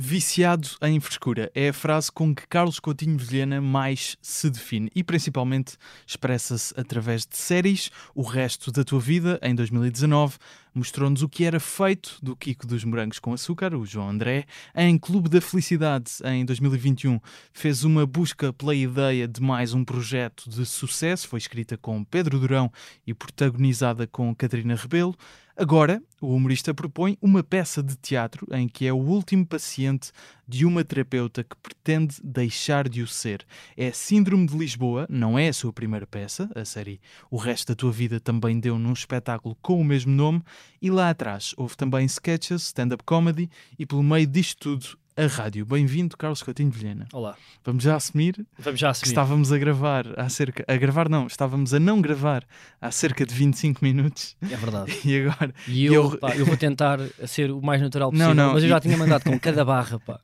Viciado em frescura é a frase com que Carlos Coutinho Vilhena mais se define e principalmente expressa-se através de séries. O resto da tua vida, em 2019, mostrou-nos o que era feito do Kiko dos Morangos com Açúcar, o João André. Em Clube da Felicidade, em 2021, fez uma busca pela ideia de mais um projeto de sucesso. Foi escrita com Pedro Durão e protagonizada com Catarina Rebelo. Agora, o humorista propõe uma peça de teatro em que é o último paciente de uma terapeuta que pretende deixar de o ser. É Síndrome de Lisboa, não é a sua primeira peça, a série O Resto da Tua Vida também deu num espetáculo com o mesmo nome, e lá atrás houve também sketches, stand-up comedy e pelo meio disto tudo a rádio. Bem-vindo, Carlos Coutinho Vilhena. Olá. Vamos já assumir, Vamos já assumir. que estávamos a gravar há cerca... A gravar não, estávamos a não gravar há cerca de 25 minutos É verdade. e agora... E eu, Eu- pá, eu vou tentar ser o mais natural Não, possível, não, mas eu e- já tinha mandado com cada barra, pá.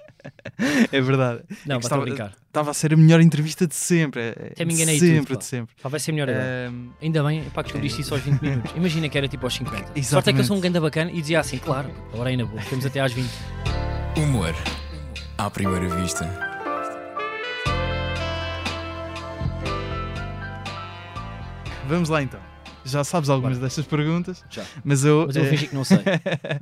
É verdade. Não, para estava- a brincar. Estava a ser a melhor entrevista de sempre. é- é Até me de enganei sempre, tudo, pá. de sempre. Pá, vai ser melhor agora. Ainda bem, pá, que descobriste isso aos 20 minutos. Imagina que era tipo aos 50. Sorte é que eu Exatamente. sou um ganda bacana e dizia assim, claro, agora ainda boa, temos até às 20. Humor à primeira vista. vamos lá então. Já sabes algumas destas perguntas, Já. mas eu. Mas eu fingir que não sei.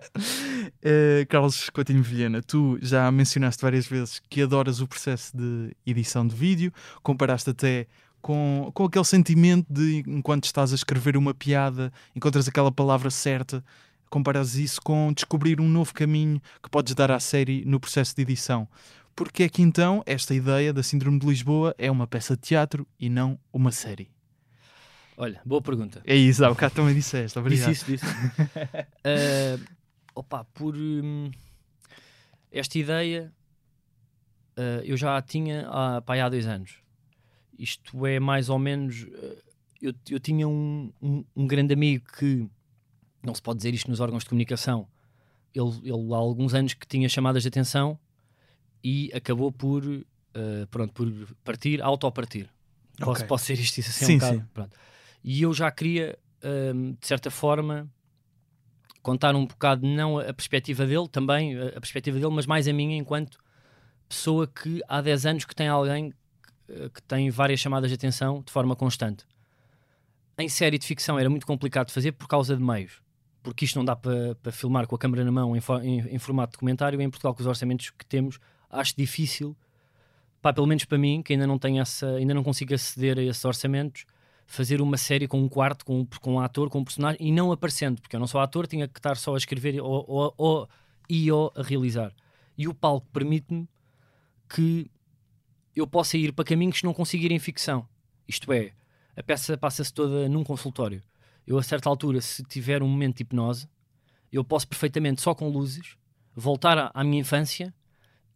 eh, Carlos Coutinho Vilhena, tu já mencionaste várias vezes que adoras o processo de edição de vídeo, comparaste até com, com aquele sentimento de enquanto estás a escrever uma piada, encontras aquela palavra certa, comparas isso com descobrir um novo caminho que podes dar à série no processo de edição. Porque é que então esta ideia da Síndrome de Lisboa é uma peça de teatro e não uma série? Olha, boa pergunta. É isso, há bocado também disseste, obrigado. Disse isso, disse. Ah, opa, por hum, esta ideia ah, eu já a tinha há, pá, há dois anos. Isto é mais ou menos. ah, eu, eu tinha um, um, um grande amigo que não se pode dizer isto nos órgãos de comunicação. Ele, ele há alguns anos que tinha chamadas de atenção e acabou por, ah, pronto, por partir, autopartir. Posso, Ok. posso ser isto, isso assim Sim, um bocado? sim. Pronto. E eu já queria, hum, de certa forma, contar um bocado, não a, perspectiva dele, também a, a perspectiva dele, mas mais a minha enquanto pessoa que há 10 anos que tem alguém que, que tem várias chamadas de atenção de forma constante. Em série de ficção era muito complicado de fazer por causa de meios. Porque isto não dá para filmar com a câmera na mão em, em- em formato documentário. Em Portugal, com os orçamentos que temos, acho difícil, pá, pelo menos para mim, que ainda não tenho essa, ainda não consigo aceder a esses orçamentos, fazer uma série com um quarto, com, um- com um ator, com um personagem e não aparecendo, porque eu não sou ator, tinha que estar só a escrever ou, ou, ou- e ou a realizar. E o palco permite-me que eu possa ir para caminhos que não consigo ir em ficção. Isto é, a peça passa-se toda num consultório. Eu, a certa altura, se tiver um momento de hipnose, eu posso perfeitamente, só com luzes, voltar à, à minha infância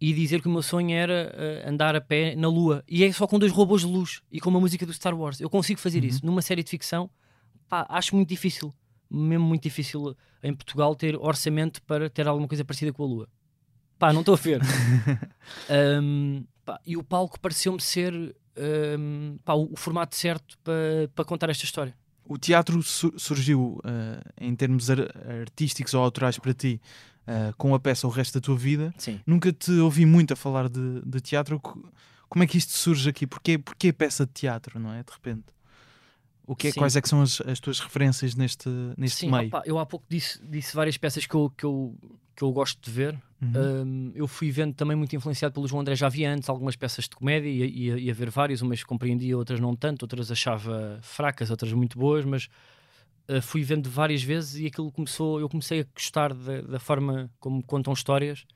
e dizer que o meu sonho era eh, andar a pé na lua. E é só com dois robôs de luz e com uma música do Star Wars. Eu consigo fazer isso. Numa série de ficção, pá, acho muito difícil. Mesmo muito difícil em Portugal ter orçamento para ter alguma coisa parecida com a lua. Pá, não estou a ver. Ahm, pá, e o palco pareceu-me ser ahm, pá, o, o formato certo para para contar esta história. O teatro su- surgiu eh, em termos ar- artísticos ou autorais para ti eh, com a peça O Resto da Tua Vida. Sim. Nunca te ouvi muito a falar de, de teatro. Co- Como é que isto surge aqui? Porquê, porquê peça de teatro, não é? De repente. O que é, Sim. quais é que são as, as tuas referências neste, neste Sim, meio? opá, eu há pouco disse, disse várias peças que eu, que, eu, que eu gosto de ver. Uhum. Um, eu fui vendo também muito influenciado pelo João André já havia antes algumas peças de comédia e ia, ia ver várias, umas compreendia, outras não tanto, outras achava fracas, outras muito boas, mas uh, fui vendo várias vezes e aquilo começou, eu comecei a gostar da, da forma como contam histórias,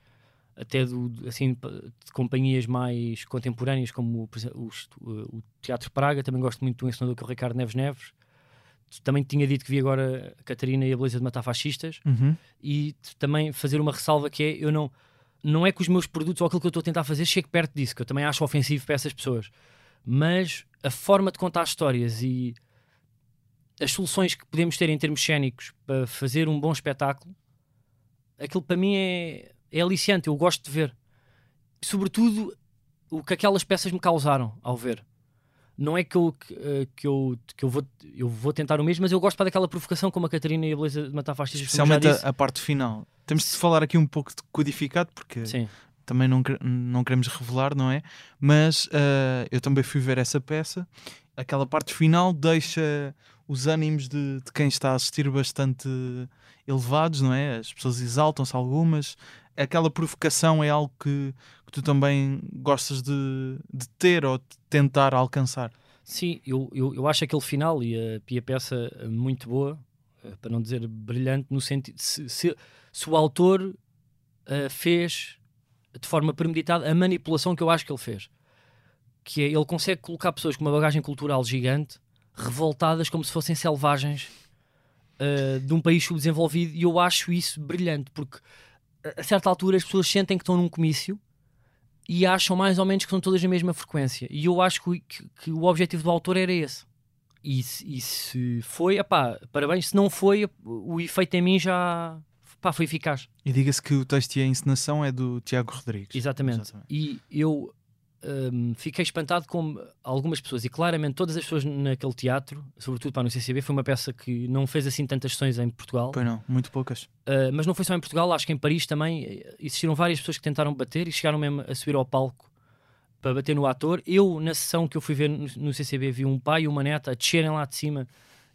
até do, assim, de companhias mais contemporâneas, como exemplo, os- o, o Teatro Praga, também gosto muito do ensinador que é o Ricardo Neves Neves. Também tinha dito que vi agora a Catarina e a Beleza de Matar Fascistas Uhum. e também fazer uma ressalva que é eu não não é que os meus produtos ou aquilo que eu estou a tentar fazer chegue perto disso, que eu também acho ofensivo para essas pessoas, mas a forma de contar histórias e as soluções que podemos ter em termos cénicos para fazer um bom espetáculo, aquilo para mim é, é aliciante, eu gosto de ver. Sobretudo o que aquelas peças me causaram ao ver. Não é que eu, que, eh, que eu, que eu, vou, eu vou tentar o mesmo, mas eu gosto para daquela provocação como a Catarina e a Beleza de Matar Fascistas. Especialmente a, a parte final. Temos de falar aqui um pouco de codificado, porque Sim. também não, não queremos revelar, não é? Mas uh, eu também fui ver essa peça. Aquela parte final deixa os ânimos de, de quem está a assistir bastante elevados, não é? As pessoas exaltam-se algumas. Aquela provocação é algo que, que tu também gostas de, de, ter ou de tentar alcançar. Sim, eu, eu, eu acho aquele final e a, e a peça muito boa, eh, para não dizer brilhante, no sentido se, se, se o autor uh, fez de forma premeditada a manipulação que eu acho que ele fez, que é ele consegue colocar pessoas com uma bagagem cultural gigante revoltadas como se fossem selvagens uh, de um país subdesenvolvido e eu acho isso brilhante porque a certa altura as pessoas sentem que estão num comício e acham mais ou menos que são todas a mesma frequência e eu acho que, que, que o objetivo do autor era esse e, e se foi, epá, parabéns, se não foi o efeito em mim já pá, foi eficaz. E diga-se que o texto e a encenação é do Tiago Rodrigues. Exatamente. Exatamente. E eu um, fiquei espantado com algumas pessoas, e claramente todas as pessoas naquele teatro, sobretudo para no CCB, foi uma peça que não fez assim tantas sessões em Portugal. Pois não, muito poucas. Uh, mas não foi só em Portugal, acho que em Paris também existiram várias pessoas que tentaram bater e chegaram mesmo a subir ao palco para bater no ator. Eu, na sessão que eu fui ver no CCB, vi um pai e uma neta a descerem lá de cima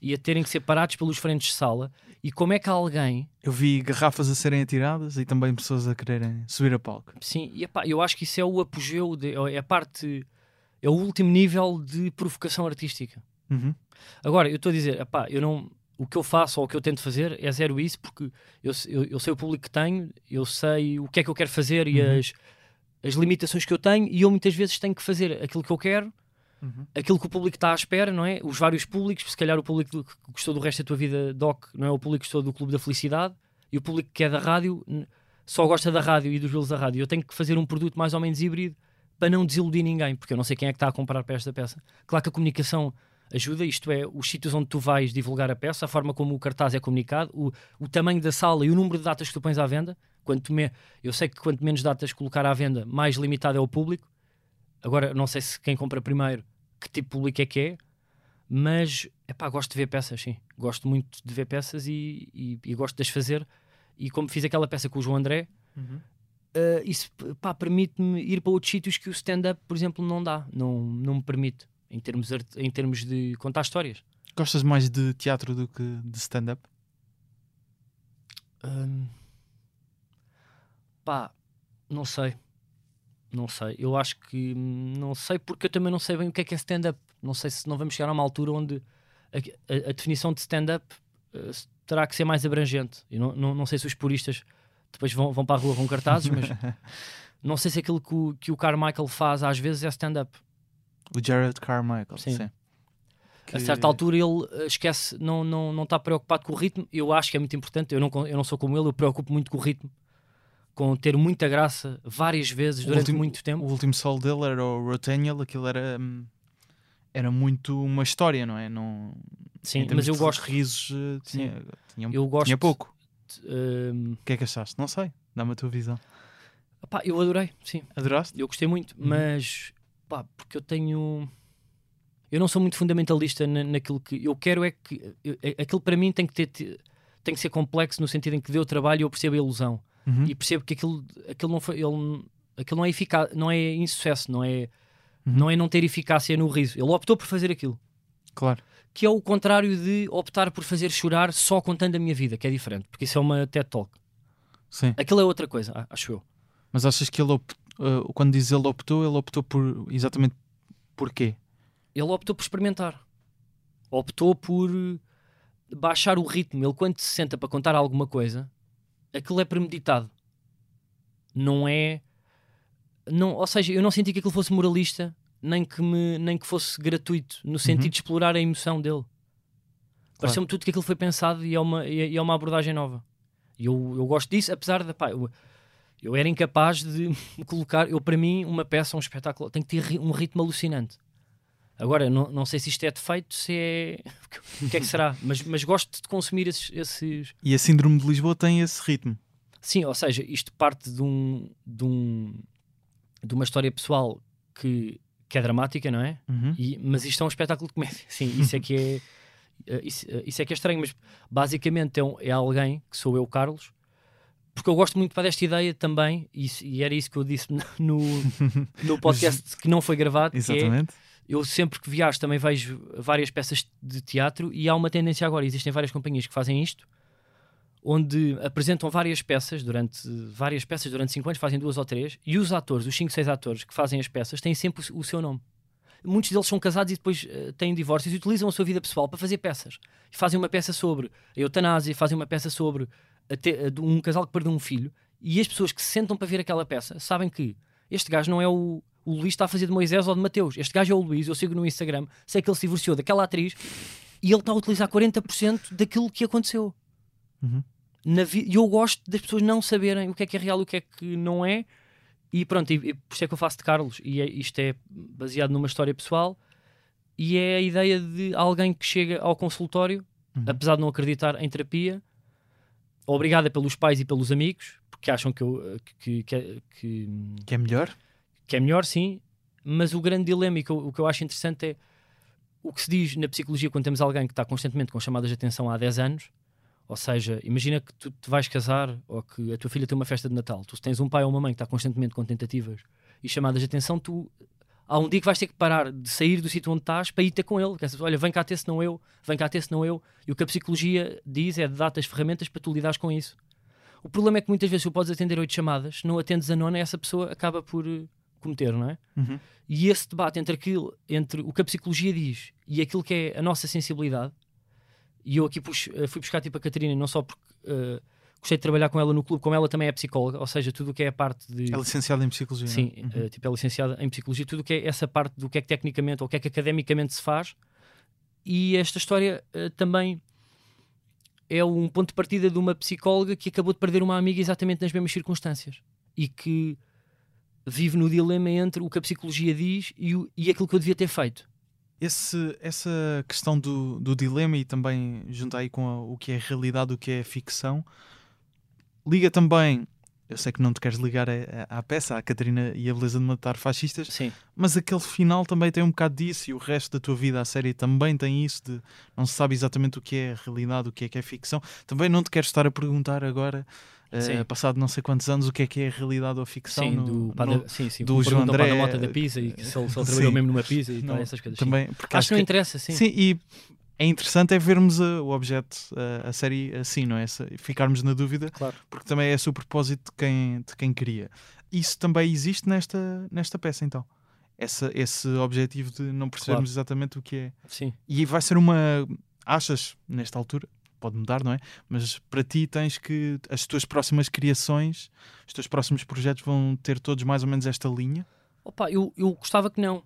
e a terem que ser parados pelos frentes de sala. E como é que alguém. Eu vi garrafas a serem atiradas e também pessoas a quererem subir a palco. Sim, e epá, eu acho que isso é o apogeu, de, é a parte. É o último nível de provocação artística. Uhum. Agora, eu estou a dizer, epá, eu não. O que eu faço ou o que eu tento fazer é zero isso, porque eu, eu, eu sei o público que tenho, eu sei o que é que eu quero fazer e uhum. as, as limitações que eu tenho, e eu muitas vezes tenho que fazer aquilo que eu quero uhum. aquilo que o público está à espera, não é? Os vários públicos, se calhar o público que gostou do resto da tua vida, Doc, não é? O público que gostou do Clube da Felicidade e o público que é da rádio só gosta da rádio e dos reels da rádio. Eu tenho que fazer um produto mais ou menos híbrido para não desiludir ninguém, porque eu não sei quem é que está a comprar para esta peça. Claro que a comunicação ajuda, isto é, os sítios onde tu vais divulgar a peça, a forma como o cartaz é comunicado, o, o tamanho da sala e o número de datas que tu pões à venda. Quanto me, eu sei que quanto menos datas colocar à venda, mais limitado é o público. Agora, não sei se quem compra primeiro que tipo de público é que é, mas epá, gosto de ver peças, sim. Gosto muito de ver peças e, e, e gosto de as fazer. E como fiz aquela peça com o João André, uhum. uh, isso permite-me ir para outros sítios que o stand-up, por exemplo, não dá, não, não me permite, em termos, em termos de contar histórias. Gostas mais de teatro do que de stand-up? Um, pá, não sei. Não sei, eu acho que não sei porque eu também não sei bem o que é que é stand-up. Não sei se não vamos chegar a uma altura onde a, a, a definição de stand-up uh, terá que ser mais abrangente. Eu não, não, não sei se os puristas depois vão, vão para a rua com cartazes, mas não sei se aquilo que o, que o Carmichael faz às vezes é stand-up. O Jared Carmichael, sim. sim. Que... A certa altura ele eh, esquece, não, não, não está preocupado com o ritmo. Eu acho que é muito importante. Eu não, eu não sou como ele, eu preocupo muito com o ritmo com ter muita graça várias vezes durante último, muito tempo. O último sol dele era o Rotaniel, aquilo era, hum, era muito uma história, não é? Não, Sim, mas eu gosto. risos eh, tinha, tinha, eu gosto tinha pouco. Um... O que é que achaste? Não sei, dá-me a tua visão. Epá, eu adorei, sim. Adoraste? Eu gostei muito, uhum. mas pá, porque eu tenho. Eu não sou muito fundamentalista na, naquilo que. Eu quero é que. Eu, aquilo para mim tem que ter. Tem que ser complexo no sentido em que deu trabalho e eu percebo a ilusão uhum. e percebo que aquilo, aquilo não foi. Ele, aquilo não é eficaz, não é insucesso, não é, uhum. não é não ter eficácia no riso. Ele optou por fazer aquilo. Claro. Que é o contrário de optar por fazer chorar só contando a minha vida, que é diferente, porque isso é uma TED Talk. Sim. Aquilo é outra coisa, acho eu. Mas achas que ele optou, uh, quando diz ele optou, ele optou por exatamente porquê? Ele optou por experimentar. Optou por baixar o ritmo. Ele, quando se senta para contar alguma coisa, aquilo é premeditado. Não é. Não, ou seja, eu não senti que aquilo fosse moralista, nem que, me, nem que fosse gratuito, no sentido uhum. de explorar a emoção dele. Claro. Pareceu-me tudo que aquilo foi pensado e é uma, e é uma abordagem nova. E eu, eu gosto disso, apesar de. Pá, eu, eu era incapaz de me colocar. Eu, para mim, uma peça, um espetáculo, tem que ter um ritmo alucinante. Agora, não, não sei se isto é defeito, se é. o que é que será? Mas, mas gosto de consumir esses, esses, E a Síndrome de Lisboa tem esse ritmo. Sim, ou seja, isto parte de, um, de, um, de uma história pessoal que, que é dramática, não é? Uhum. E, mas isto é um espetáculo de comédia. Sim, isso é que é. Eh, isso, eh, isso, é que é estranho, mas basicamente é, um, é alguém, que sou eu, Carlos, porque eu gosto muito pá, desta ideia também, e, e era isso que eu disse no, no podcast que não foi gravado, é, Exatamente. Eu sempre que viajo também vejo várias peças de teatro e há uma tendência agora, existem várias companhias que fazem isto, onde apresentam várias peças durante várias peças durante 5 anos, fazem duas ou três, e os atores, os 5, 6 atores que fazem as peças, têm sempre o, seu nome. Muitos deles são casados e depois eh, têm divórcios e utilizam a sua vida pessoal para fazer peças. Fazem uma peça sobre a eutanásia, fazem uma peça sobre te- um casal que perdeu um filho, e as pessoas que se sentam para ver aquela peça sabem que este gajo não é o, o Luís que está a fazer de Moisés ou de Mateus. Este gajo é o Luís, eu sigo no Instagram, sei que ele se divorciou daquela atriz e ele está a utilizar 40% daquilo que aconteceu. Uhum. Na vi- E eu gosto das pessoas não saberem o que é que é real e o que é que não é. E pronto, e, e por isso é que eu faço de Carlos. E é- isto é baseado numa história pessoal. E é a ideia de alguém que chega ao consultório, Uhum. apesar de não acreditar em terapia, obrigada pelos pais e pelos amigos, porque acham que, eu, que, que, é- que, Que é melhor? Que é melhor, sim, mas o grande dilema e que eu- o que eu acho interessante é o que se diz na psicologia quando temos alguém que está constantemente com chamadas de atenção há 10 anos. Ou seja, imagina que tu te vais casar ou que a tua filha tem uma festa de Natal. Tu se tens um pai ou uma mãe que está constantemente com tentativas e chamadas de atenção, tu há um dia que vais ter que parar de sair do sítio onde estás para ir ter com ele. Quer dizer, Olha, vem cá ter senão eu, vem cá ter senão eu. E o que a psicologia diz é dar-te as ferramentas para tu lidares com isso. O problema é que muitas vezes tu podes atender oito chamadas, se não atendes a nona, essa pessoa acaba por eh, cometer, não é? Uhum. E esse debate entre aquilo, entre o que a psicologia diz e aquilo que é a nossa sensibilidade, e eu aqui eh, fui buscar tipo a Catarina, não só porque eh, gostei de trabalhar com ela no clube, como ela também é psicóloga, ou seja, tudo o que é a parte de. É licenciado em Psicologia. Sim, é? Uhum. eh, tipo, é licenciada em psicologia, tudo o que é essa parte do que é que tecnicamente ou o que é que academicamente se faz. E esta história eh, também é um ponto de partida de uma psicóloga que acabou de perder uma amiga exatamente nas mesmas circunstâncias e que vive no dilema entre o que a psicologia diz e, o- e aquilo que eu devia ter feito. Esse, essa questão do, do dilema e também juntar aí com a- o que é realidade, o que é ficção, liga também. Eu sei que não te queres ligar à peça, à Catarina e a Beleza de Matar Fascistas, Sim, mas aquele final também tem um bocado disso e o resto da tua vida, a série também tem isso de não se sabe exatamente o que é realidade, o que é que é ficção. Também não te quero estar a perguntar agora, eh, Sim. passado não sei quantos anos, o que é que é realidade ou ficção. sim, no- do, no- da- sim, sim, do João André, da moto da pizza e que se ele, se ele trabalhou mesmo numa pizza e tal, Não, essas coisas. também, porque Acho que não interessa, sim. Sim, e é interessante é vermos a- o objeto, a, a série assim, não é? Ficarmos na dúvida, Claro. porque também é esse o propósito de quem, de quem cria. Isso também existe nesta, nesta peça, então. Essa, esse objetivo de não percebermos exatamente o que é. Sim. E vai ser uma. Achas, nesta altura, pode mudar, não é? Mas para ti tens que. As tuas próximas criações, os teus próximos projetos vão ter todos mais ou menos esta linha. Opa, eu, eu gostava que não.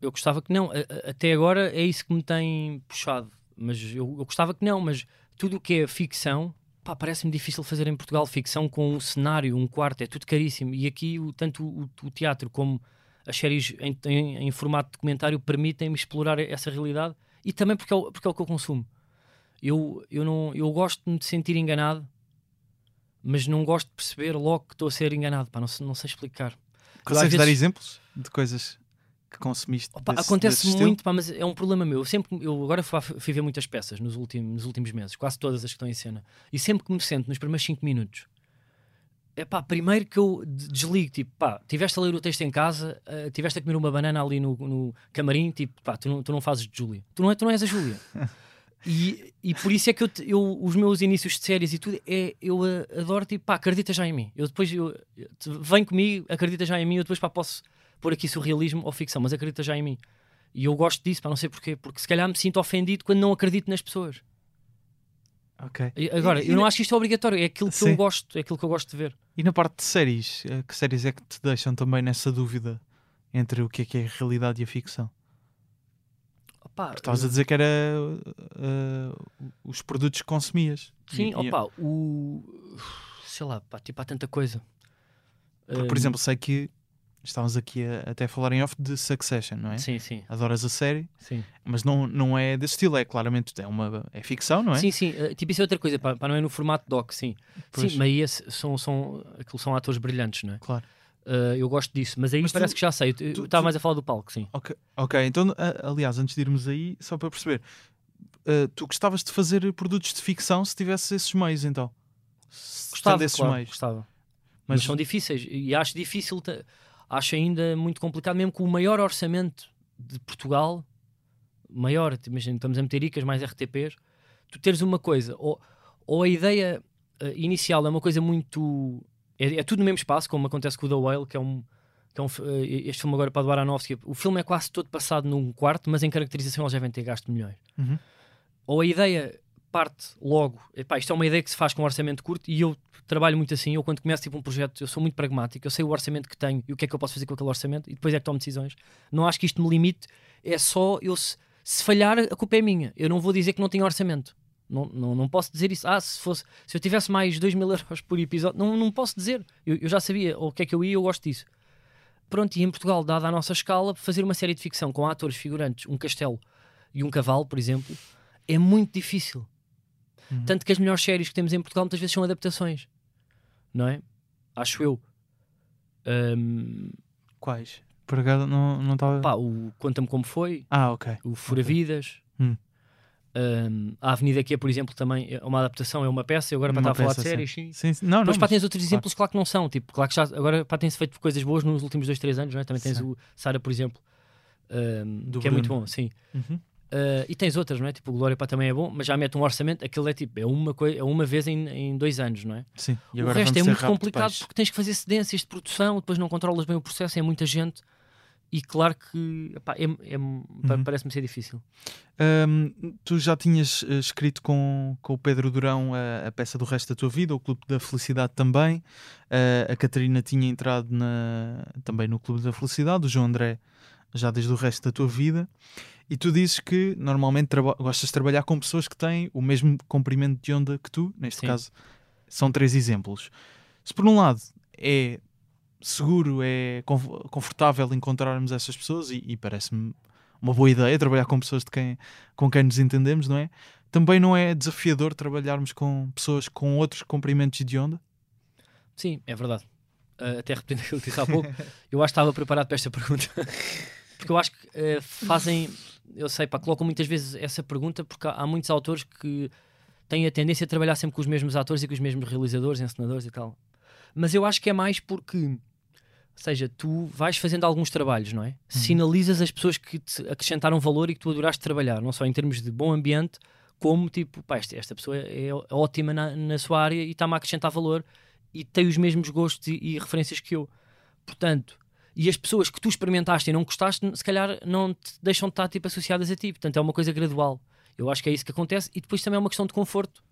Eu gostava que não. A- a- Até agora é isso que me tem puxado. Mas eu, eu gostava que não. Mas tudo o que é ficção, pá, parece-me difícil fazer em Portugal. Ficção com um cenário, um quarto, é tudo caríssimo. E aqui, o, tanto o, o teatro como as séries em, em- em formato documentário permitem-me explorar essa realidade. E também porque é o, porque é o que eu consumo. Eu, eu, não, eu gosto de me sentir enganado, mas não gosto de perceber logo que estou a ser enganado. Pá, não, sei- não sei explicar. Consegues às dar vezes- exemplos de coisas que consumiste? Opa, desse- acontece desse muito, pá, mas é um problema meu. Eu sempre, eu agora fui, ver muitas peças nos últimos, nos últimos meses, quase todas as que estão em cena, e sempre que me sento nos primeiros 5 minutos, é pá, primeiro que eu de- desligo, tipo, pá, tiveste a ler o texto em casa, uh, tiveste a comer uma banana ali no, no camarim, tipo, pá, tu não, tu não fazes de Júlia, tu não, é, tu não és a Júlia. E, e por isso é que eu, eu- os meus inícios de séries e tudo, é, eu uh, adoro, tipo, pá, acredita já em mim. Eu depois, eu, vem comigo, acredita já em mim, eu depois, pá, posso pôr aqui surrealismo ou ficção, mas acredita já em mim. E eu gosto disso, pá, não sei porquê, porque se calhar me sinto ofendido quando não acredito nas pessoas. Ok. E Agora, E- eu não acho que isto é obrigatório, é aquilo que Sim. eu gosto, é aquilo que eu gosto de ver. E na parte de séries, eh, que séries é que te deixam também nessa dúvida entre o que é que é a realidade e a ficção? Opá, Estavas a dizer que era eh, os produtos que consumias. Sim, E- e- opá, o. Sei lá, pá, tipo, há tanta coisa. porque, por Hum, exemplo, sei que estávamos aqui a, até a falar em off de Succession, não é? Sim, sim, Adoras a série, sim. mas não, não é desse estilo, é claramente é uma é ficção, não é? Sim, sim, eh, tipo, isso é outra coisa, pá, pá, não é no formato doc, sim. Pois. Sim, mas aí esse- são, são, aquilo são atores brilhantes, não é? Claro. Eh, eu gosto disso, mas aí Mas tu- parece que já sei. Eu tu- estava tu- mais a falar do palco, sim. Ok, ok, então, a- aliás, antes de irmos aí, só para perceber, eh, tu gostavas de fazer produtos de ficção se tivesse esses meios, então? se Gostava, estendesses claro, mais. gostava. Mas, Mas são difíceis e acho difícil, acho ainda muito complicado, mesmo com o maior orçamento de Portugal, maior, imagina, estamos a meter ICAs mais RTPs, tu teres uma coisa, ou, ou a ideia eh, inicial é uma coisa muito. É, é tudo no mesmo espaço, como acontece com o The Whale, que é um. Que é um eh, este filme agora para do Aronofsky, o filme é quase todo passado num quarto, mas em caracterização eles devem ter gasto milhões. Uhum. Ou a ideia parte logo, epá, isto é uma ideia que se faz com um orçamento curto e eu trabalho muito assim, eu quando começo tipo um projeto, eu sou muito pragmático, eu sei o orçamento que tenho e o que é que eu posso fazer com aquele orçamento e depois é que tomo decisões. Não acho que isto me limite, é só eu se, se falhar, a culpa é minha. Eu não vou dizer que não tenho orçamento. Não, não, não posso dizer isso. Ah, se fosse se eu tivesse mais 2 mil euros por episódio, não, não posso dizer. Eu, eu já sabia o que é que eu ia, eu gosto disso. Pronto, e em Portugal, dada a nossa escala, fazer uma série de ficção com atores figurantes, um castelo e um cavalo, por exemplo, é muito difícil. Uhum. Tanto que as melhores séries que temos em Portugal muitas vezes são adaptações, não é? Acho eu. Ahm, Quais? Por acaso não não estava. pá, o Conta-me Como Foi, Ah, ok. o Fura Vidas. Hum. A Avenida que é, por exemplo, também é uma adaptação, é uma peça. Eu agora para estar a falar de séries, sim. Sim, sim. Não, não. Depois pá, mas- tens outros claro. exemplos, claro que não são. Tipo, claro que já, agora pá, tem-se feito coisas boas nos últimos dois, três anos, não é? Também tens Sim. o Sara, por exemplo, que é muito Bruno. bom, sim. Uhum. Uh, e tens outras, não é? Tipo, o Glória pá, também é bom, mas já mete um orçamento, aquilo é tipo, é uma, coi- é uma vez em, em dois anos, não é? Sim. E o agora resto vamos é muito complicado peixe. porque tens que fazer cedências de produção, depois não controlas bem o processo, é muita gente e claro que epá, é, é- Uhum. parece-me ser difícil. Hum, tu já tinhas eh, escrito com, com o Pedro Durão a, a peça do resto da tua vida, o Clube da Felicidade também. Eh, a Catarina tinha entrado na- também no Clube da Felicidade, o João André já desde o resto da tua vida. E tu dizes que normalmente gostas de trabalhar com pessoas que têm o mesmo comprimento de onda que tu, neste Sim. caso são três exemplos. Se por um lado é seguro, é conf- confortável encontrarmos essas pessoas e, e parece-me uma boa ideia trabalhar com pessoas de quem, com quem nos entendemos, não é? Também não é desafiador trabalharmos com pessoas com outros comprimentos de onda? Sim, é verdade. Uh, até repetindo aquilo que disse há pouco, eu acho que estava preparado para esta pergunta. porque eu acho que uh, fazem, eu sei, pá, colocam muitas vezes essa pergunta porque há, há muitos autores que têm a tendência a trabalhar sempre com os mesmos atores e com os mesmos realizadores, encenadores e tal. Mas eu acho que é mais porque, ou seja, tu vais fazendo alguns trabalhos, não é? Sinalizas as pessoas que te acrescentaram valor e que tu adoraste trabalhar, não só em termos de bom ambiente, como tipo, pá, esta, esta pessoa é, é ótima na, na sua área e está-me a acrescentar valor e tem os mesmos gostos e, e referências que eu. Portanto, e as pessoas que tu experimentaste e não gostaste, se calhar não te deixam de estar tipo, associadas a ti. Portanto, é uma coisa gradual. Eu acho que é isso que acontece e depois também é uma questão de conforto.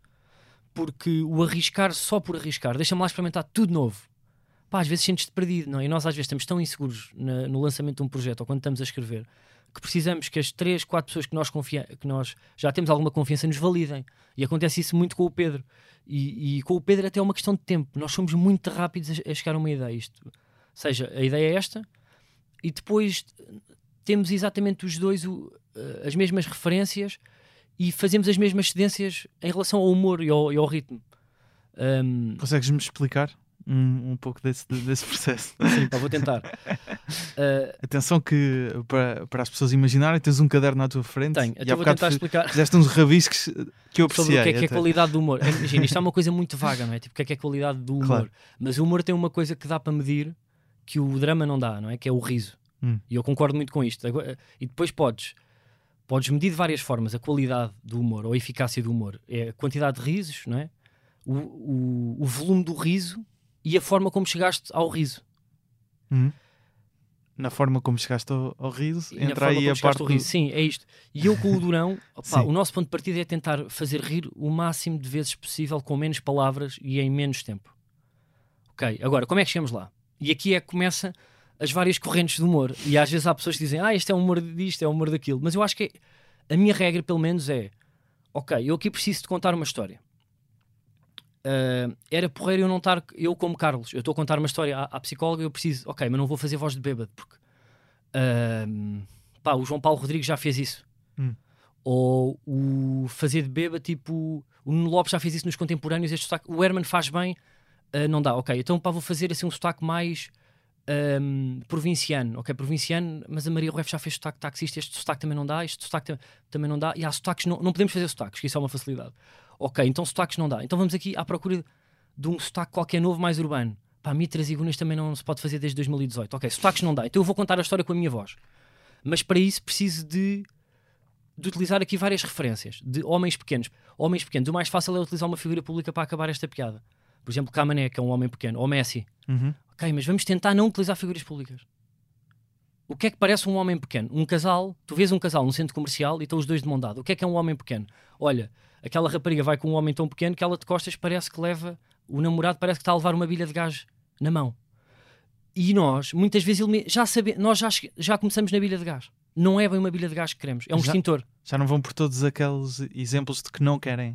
Porque o arriscar só por arriscar, deixa-me lá experimentar tudo novo. Pá, às vezes sentes-te perdido, não é? E nós às vezes estamos tão inseguros na- no lançamento de um projeto ou quando estamos a escrever que precisamos que as três, quatro pessoas que nós, confia que nós já temos alguma confiança nos validem. E acontece isso muito com o Pedro. E, e com o Pedro até é uma questão de tempo. Nós somos muito rápidos a, a chegar a uma ideia. Isto, ou seja, a ideia é esta e depois temos exatamente os dois o- eh, as mesmas referências e fazemos as mesmas cedências em relação ao humor e ao, e ao ritmo. Ahm, Consegues-me explicar um, um pouco desse, desse processo? sim, pá, vou tentar. Ah, Atenção que para, para as pessoas imaginarem, tens um caderno à tua frente tenho, há então vou tentar explicar. fizeste uns rabiscos que eu sobre apreciei. o que é que é até. qualidade do humor. Imagina, isto é uma coisa muito vaga, não é? Tipo, o que é que é qualidade do humor? Claro. Mas o humor tem uma coisa que dá para medir que o drama não dá, não é? Que é o riso. Hum. E eu concordo muito com isto. E depois podes, podes medir de várias formas a qualidade do humor ou a eficácia do humor. É a quantidade de risos, não é? O, o, o volume do riso e a forma como chegaste ao riso. Uhum. Na forma como chegaste ao, ao riso, E entra aí a parte do... Sim, é isto. E eu com o Durão, Sim. o nosso ponto de partida é tentar fazer rir o máximo de vezes possível com menos palavras e em menos tempo. Ok, agora, como é que chegamos lá? E aqui é que começa as várias correntes de humor. E às vezes há pessoas que dizem, ah, este é o humor disto, é o humor daquilo. Mas eu acho que é- a minha regra, pelo menos, é ok, eu aqui preciso de contar uma história. Ah, era porreiro eu não estar, eu como Carlos, eu estou a contar uma história à, à psicóloga, eu preciso, ok, mas não vou fazer voz de bêbado, porque Ahm, pá, o João Paulo Rodrigues já fez isso. Hum. Ou o fazer de beba, tipo, o Nuno Lopes já fez isso nos contemporâneos. Este sotaque, o Herman faz bem, ah, não dá. Ok, então pá, vou fazer assim um sotaque mais ahm, provinciano. Ok, provinciano, mas a Maria Rueff já fez sotaque taxista. Este sotaque também não dá, este sotaque tam- também não dá. E há sotaques, não, não podemos fazer sotaques, que isso é uma facilidade. Ok, então sotaques não dá. Então vamos aqui à procura de um sotaque qualquer novo mais urbano. Pá, mitras e gunas também não se pode fazer desde 2018. Ok, sotaques não dá. Então eu vou contar a história com a minha voz. Mas para isso preciso de, de utilizar aqui várias referências de homens pequenos. Homens pequenos. O mais fácil é utilizar uma figura pública para acabar esta piada. Por exemplo, Camané, que é um homem pequeno, ou Messi. Uhum. Ok, mas vamos tentar não utilizar figuras públicas. O que é que parece um homem pequeno? Um casal, tu vês um casal num centro comercial e estão os dois de mão dada. O que é que é um homem pequeno? Olha, aquela rapariga vai com um homem tão pequeno que ela de costas parece que leva, o namorado parece que está a levar uma bilha de gás na mão. E nós, muitas vezes, já sabemos, nós já, já começamos na bilha de gás. Não é bem uma bilha de gás que queremos, é um Já- extintor. Já não vão por todos aqueles exemplos de que não querem,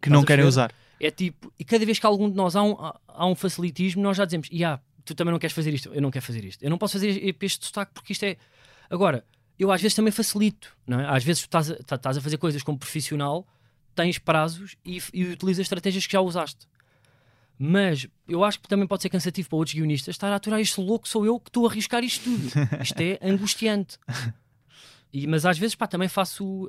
que Estás não querem usar. É tipo, e cada vez que algum de nós há um, há- um facilitismo, nós já dizemos, "Ya, tu também não queres fazer isto, eu não quero fazer isto. Eu não posso fazer este sotaque porque isto é. Agora, eu às vezes também facilito, não é? Às vezes tu estás a, tá- estás a fazer coisas como profissional, tens prazos e, e utilizas estratégias que já usaste. Mas eu acho que também pode ser cansativo para outros guionistas estar a aturar este louco, sou eu que estou a arriscar isto tudo. Isto é angustiante. E, mas às vezes, pá, também faço.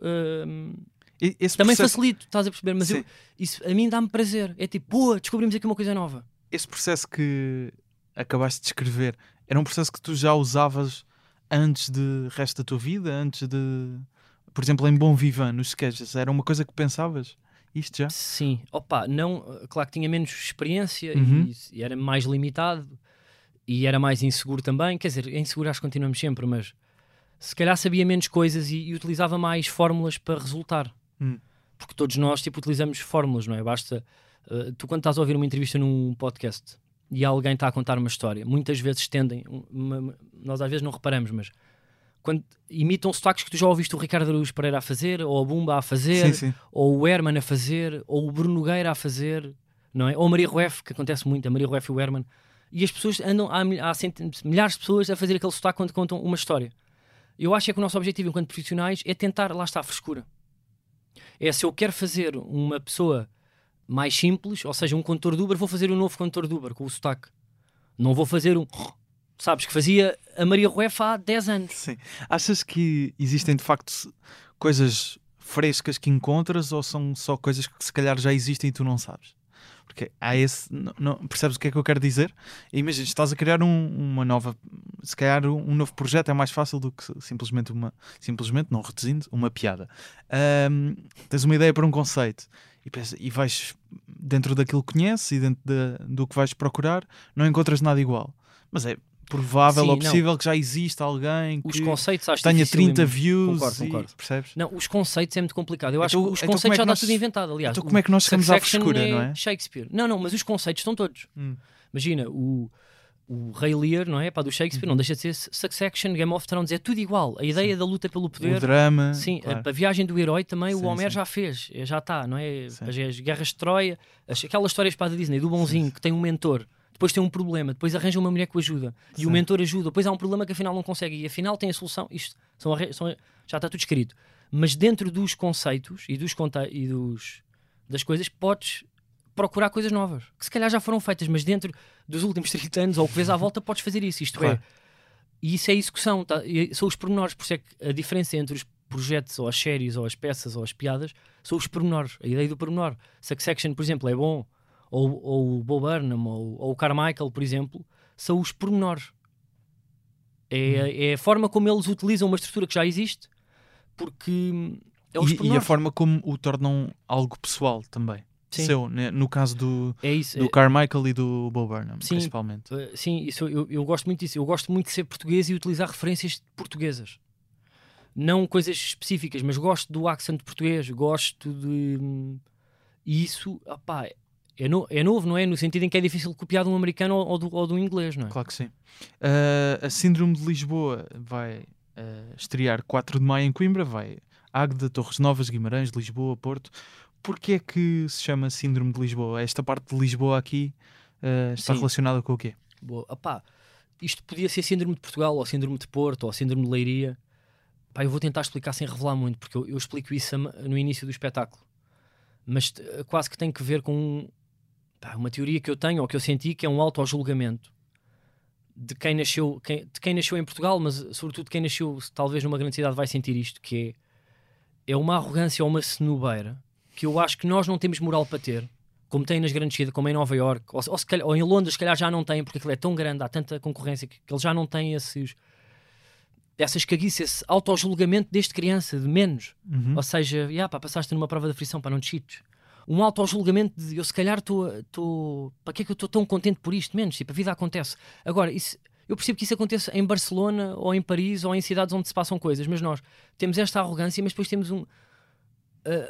Esse também processo, facilito, estás a perceber? Mas eu, isso a mim dá-me prazer. É tipo, boa, descobrimos aqui uma coisa nova. esse processo que acabaste de descrever era um processo que tu já usavas antes de resto da tua vida, antes de, por exemplo, em Bom Vivan, nos sketches, era uma coisa que pensavas? Isto já? Sim, opa, não, claro que tinha menos experiência Uhum. e, e era mais limitado e era mais inseguro também. Quer dizer, inseguro acho que continuamos sempre, mas se calhar sabia menos coisas e, e utilizava mais fórmulas para resultar. Hum. Porque todos nós tipo, utilizamos fórmulas, não é? Basta. uh, tu, quando estás a ouvir uma entrevista num podcast e alguém está a contar uma história, muitas vezes tendem, um- uma- uma- nós às vezes não reparamos, mas quando imitam sotaques que tu já ouviste o Ricardo Araújo Pereira a fazer, ou a Bumba a fazer, Sim, sim. ou o Herman a fazer, ou o Bruno Nogueira a fazer, não é? Ou a Maria Rueff, que acontece muito, a Maria Rueff e o Herman. E as pessoas andam, há, há milhares de pessoas a fazer aquele sotaque quando contam uma história. Eu acho é que o nosso objetivo enquanto profissionais é tentar, lá está, a frescura. É se eu quero fazer uma pessoa mais simples, ou seja, um condutor de Uber, vou fazer um novo condutor de Uber com o sotaque. Não vou fazer um. Sabes, que fazia a Maria Rueff há 10 anos. Sim. Achas que existem de facto coisas frescas que encontras ou são só coisas que se calhar já existem e tu não sabes? Porque há esse. não- não- percebes o que é que eu quero dizer? Imagina, estás a criar um- uma nova. Se calhar um, um novo projeto é mais fácil do que simplesmente uma. Simplesmente, não reduzindo, uma piada. Ahm, tens uma ideia para um conceito e, pensa- e vais dentro daquilo que conheces e dentro da- do que vais procurar, não encontras nada igual. Mas é provável Sim, ou não. possível que já exista alguém Os que conceitos acho tenha difícil 30 em- views Concordo, e- concordo. percebes? Não, os conceitos é muito complicado. Eu acho Então- que os então como conceitos é que já nós- está tudo inventado, aliás. então O como é que nós chegamos à frescura, não é? Shakespeare. Não, não, mas os conceitos estão todos. Hum. Imagina, o, o Rei Lear, não é? Pá, do Shakespeare, não deixa de ser Succession, Game of Thrones, é tudo igual. A ideia da luta pelo O poder. drama. Sim, claro. a, a viagem do herói também Sim, o Homer sim. já fez, é, já está, não é? Sim. As, as guerras de Troia, as- aquelas histórias para a Disney do bonzinho que tem um mentor, depois tem um problema, depois arranja uma mulher que o ajuda e Sim. o mentor ajuda, depois há um problema que afinal não consegue e afinal tem a solução. Isto são, são- já está tudo escrito. Mas dentro dos conceitos e dos, e dos das coisas, podes procurar coisas novas que se calhar já foram feitas, mas dentro dos últimos 30 anos ou o que vês à volta, podes fazer isso. Isto Claro. é, e isso é execução, tá? E são os pormenores, por isso é que a diferença entre os projetos ou as séries ou as peças ou as piadas são os pormenores, a ideia do pormenor. Succession, por exemplo, é bom, ou, ou o Bo Burnham ou, ou o Carmichael, por exemplo, são os pormenores. É, é a forma como eles utilizam uma estrutura que já existe, porque é os E- e, a pormenores. forma como o tornam algo pessoal também. Sim. Seu, né? no caso do, É isso. do é- Carmichael e do Bo Burnham, Sim. principalmente. Uh, Sim, isso, eu, eu gosto muito disso. Eu gosto muito de ser português e utilizar referências portuguesas. Não coisas específicas, mas gosto do accent português, gosto de. hum, E isso, opá, é, no- é novo, não é? No sentido em que é difícil copiar de um americano ou, ou do, ou do inglês, não é? Claro que sim. Ah, a Síndrome de Lisboa vai ah, estrear 4 de maio em Coimbra, vai Águeda, Torres Novas, Guimarães, Lisboa, Porto. Porquê é que se chama Síndrome de Lisboa? Esta parte de Lisboa aqui ah, está Sim. relacionada com o quê? Boa. Opá, isto podia ser síndrome de Portugal, ou síndrome de Porto, ou síndrome de Leiria. Pá, eu vou tentar explicar sem revelar muito, porque eu, eu explico isso no início do espetáculo. Mas quase que tem que ver com pá, uma teoria que eu tenho, ou que eu senti, que é um auto-julgamento de quem nasceu, quem- de quem nasceu em Portugal, mas sobretudo de quem nasceu talvez numa grande cidade vai sentir isto, que é, é uma arrogância ou uma cenubeira que eu acho que nós não temos moral para ter como tem nas grandes cidades, como em Nova York, ou, ou, calhar, ou, em Londres, se calhar já não tem, porque aquilo é tão grande, há tanta concorrência que, que ele já não tem esses essas caguices, esse auto-julgamento desde criança, de menos. Uhum. Ou seja, yeah, pá, passaste numa prova de frição para não te cheats. Um auto-julgamento de eu se calhar estou. Para que é que eu estou tão contente por isto? Menos, tipo, a vida acontece. Agora, isso, eu percebo que isso aconteça em Barcelona ou em Paris ou em cidades onde se passam coisas, mas nós temos esta arrogância, mas depois temos um, uh,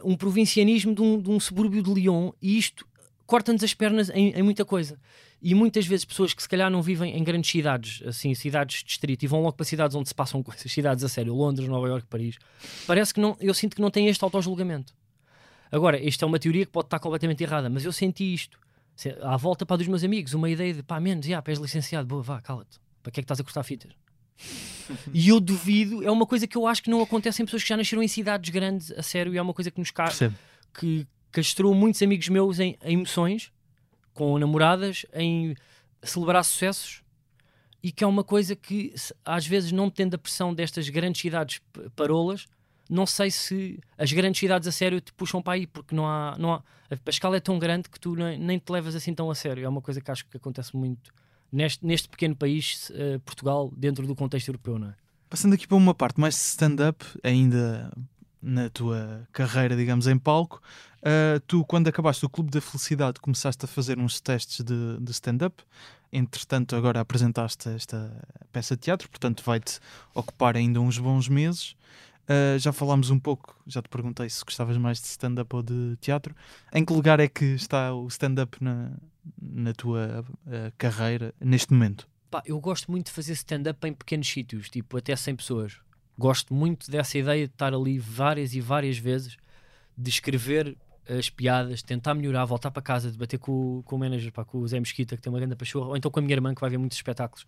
um provincianismo de um, de um subúrbio de Lyon e isto corta-nos as pernas em, em, muita coisa. E muitas vezes pessoas que se calhar não vivem em grandes cidades, assim, cidades de distrito, e vão logo para cidades onde se passam coisas, cidades a sério, Londres, Nova York, Paris, parece que não, eu sinto que não tem este auto-julgamento. Agora, esta é uma teoria que pode estar completamente errada, mas eu senti isto. À volta para dos meus amigos, uma ideia de pá, menos, já, és licenciado, boa, vá, cala-te. Para que é que estás a cortar fitas? e eu duvido, é uma coisa que eu acho que não acontece em pessoas que já nasceram em cidades grandes, a sério, e é uma coisa que nos ca... que castrou muitos amigos meus em, em emoções, com namoradas, em celebrar sucessos, e que é uma coisa que às vezes não tendo a pressão destas grandes cidades parolas, não sei se as grandes cidades a sério te puxam para aí, porque não há, não há a escala é tão grande que tu nem, nem te levas assim tão a sério. É uma coisa que acho que acontece muito neste, neste pequeno país, uh, Portugal, dentro do contexto europeu, não é? Passando aqui para uma parte mais stand-up, ainda na tua carreira, digamos, em palco, uh, tu, quando acabaste o Clube da Felicidade, começaste a fazer uns testes de, de stand-up. Entretanto, agora apresentaste esta peça de teatro, portanto, vai-te ocupar ainda uns bons meses. Uh, já falámos um pouco, já te perguntei se gostavas mais de stand-up ou de teatro. Em que lugar é que está o stand-up na, na tua uh, carreira neste momento? Pá, eu gosto muito de fazer stand-up em pequenos sítios, tipo até 100 pessoas. Gosto muito dessa ideia de estar ali várias e várias vezes, de escrever as piadas, tentar melhorar, voltar para casa, debater com, com o manager, pá, com o Zé Mesquita, que tem uma grande pachorra, ou então com a minha irmã, que vai ver muitos espetáculos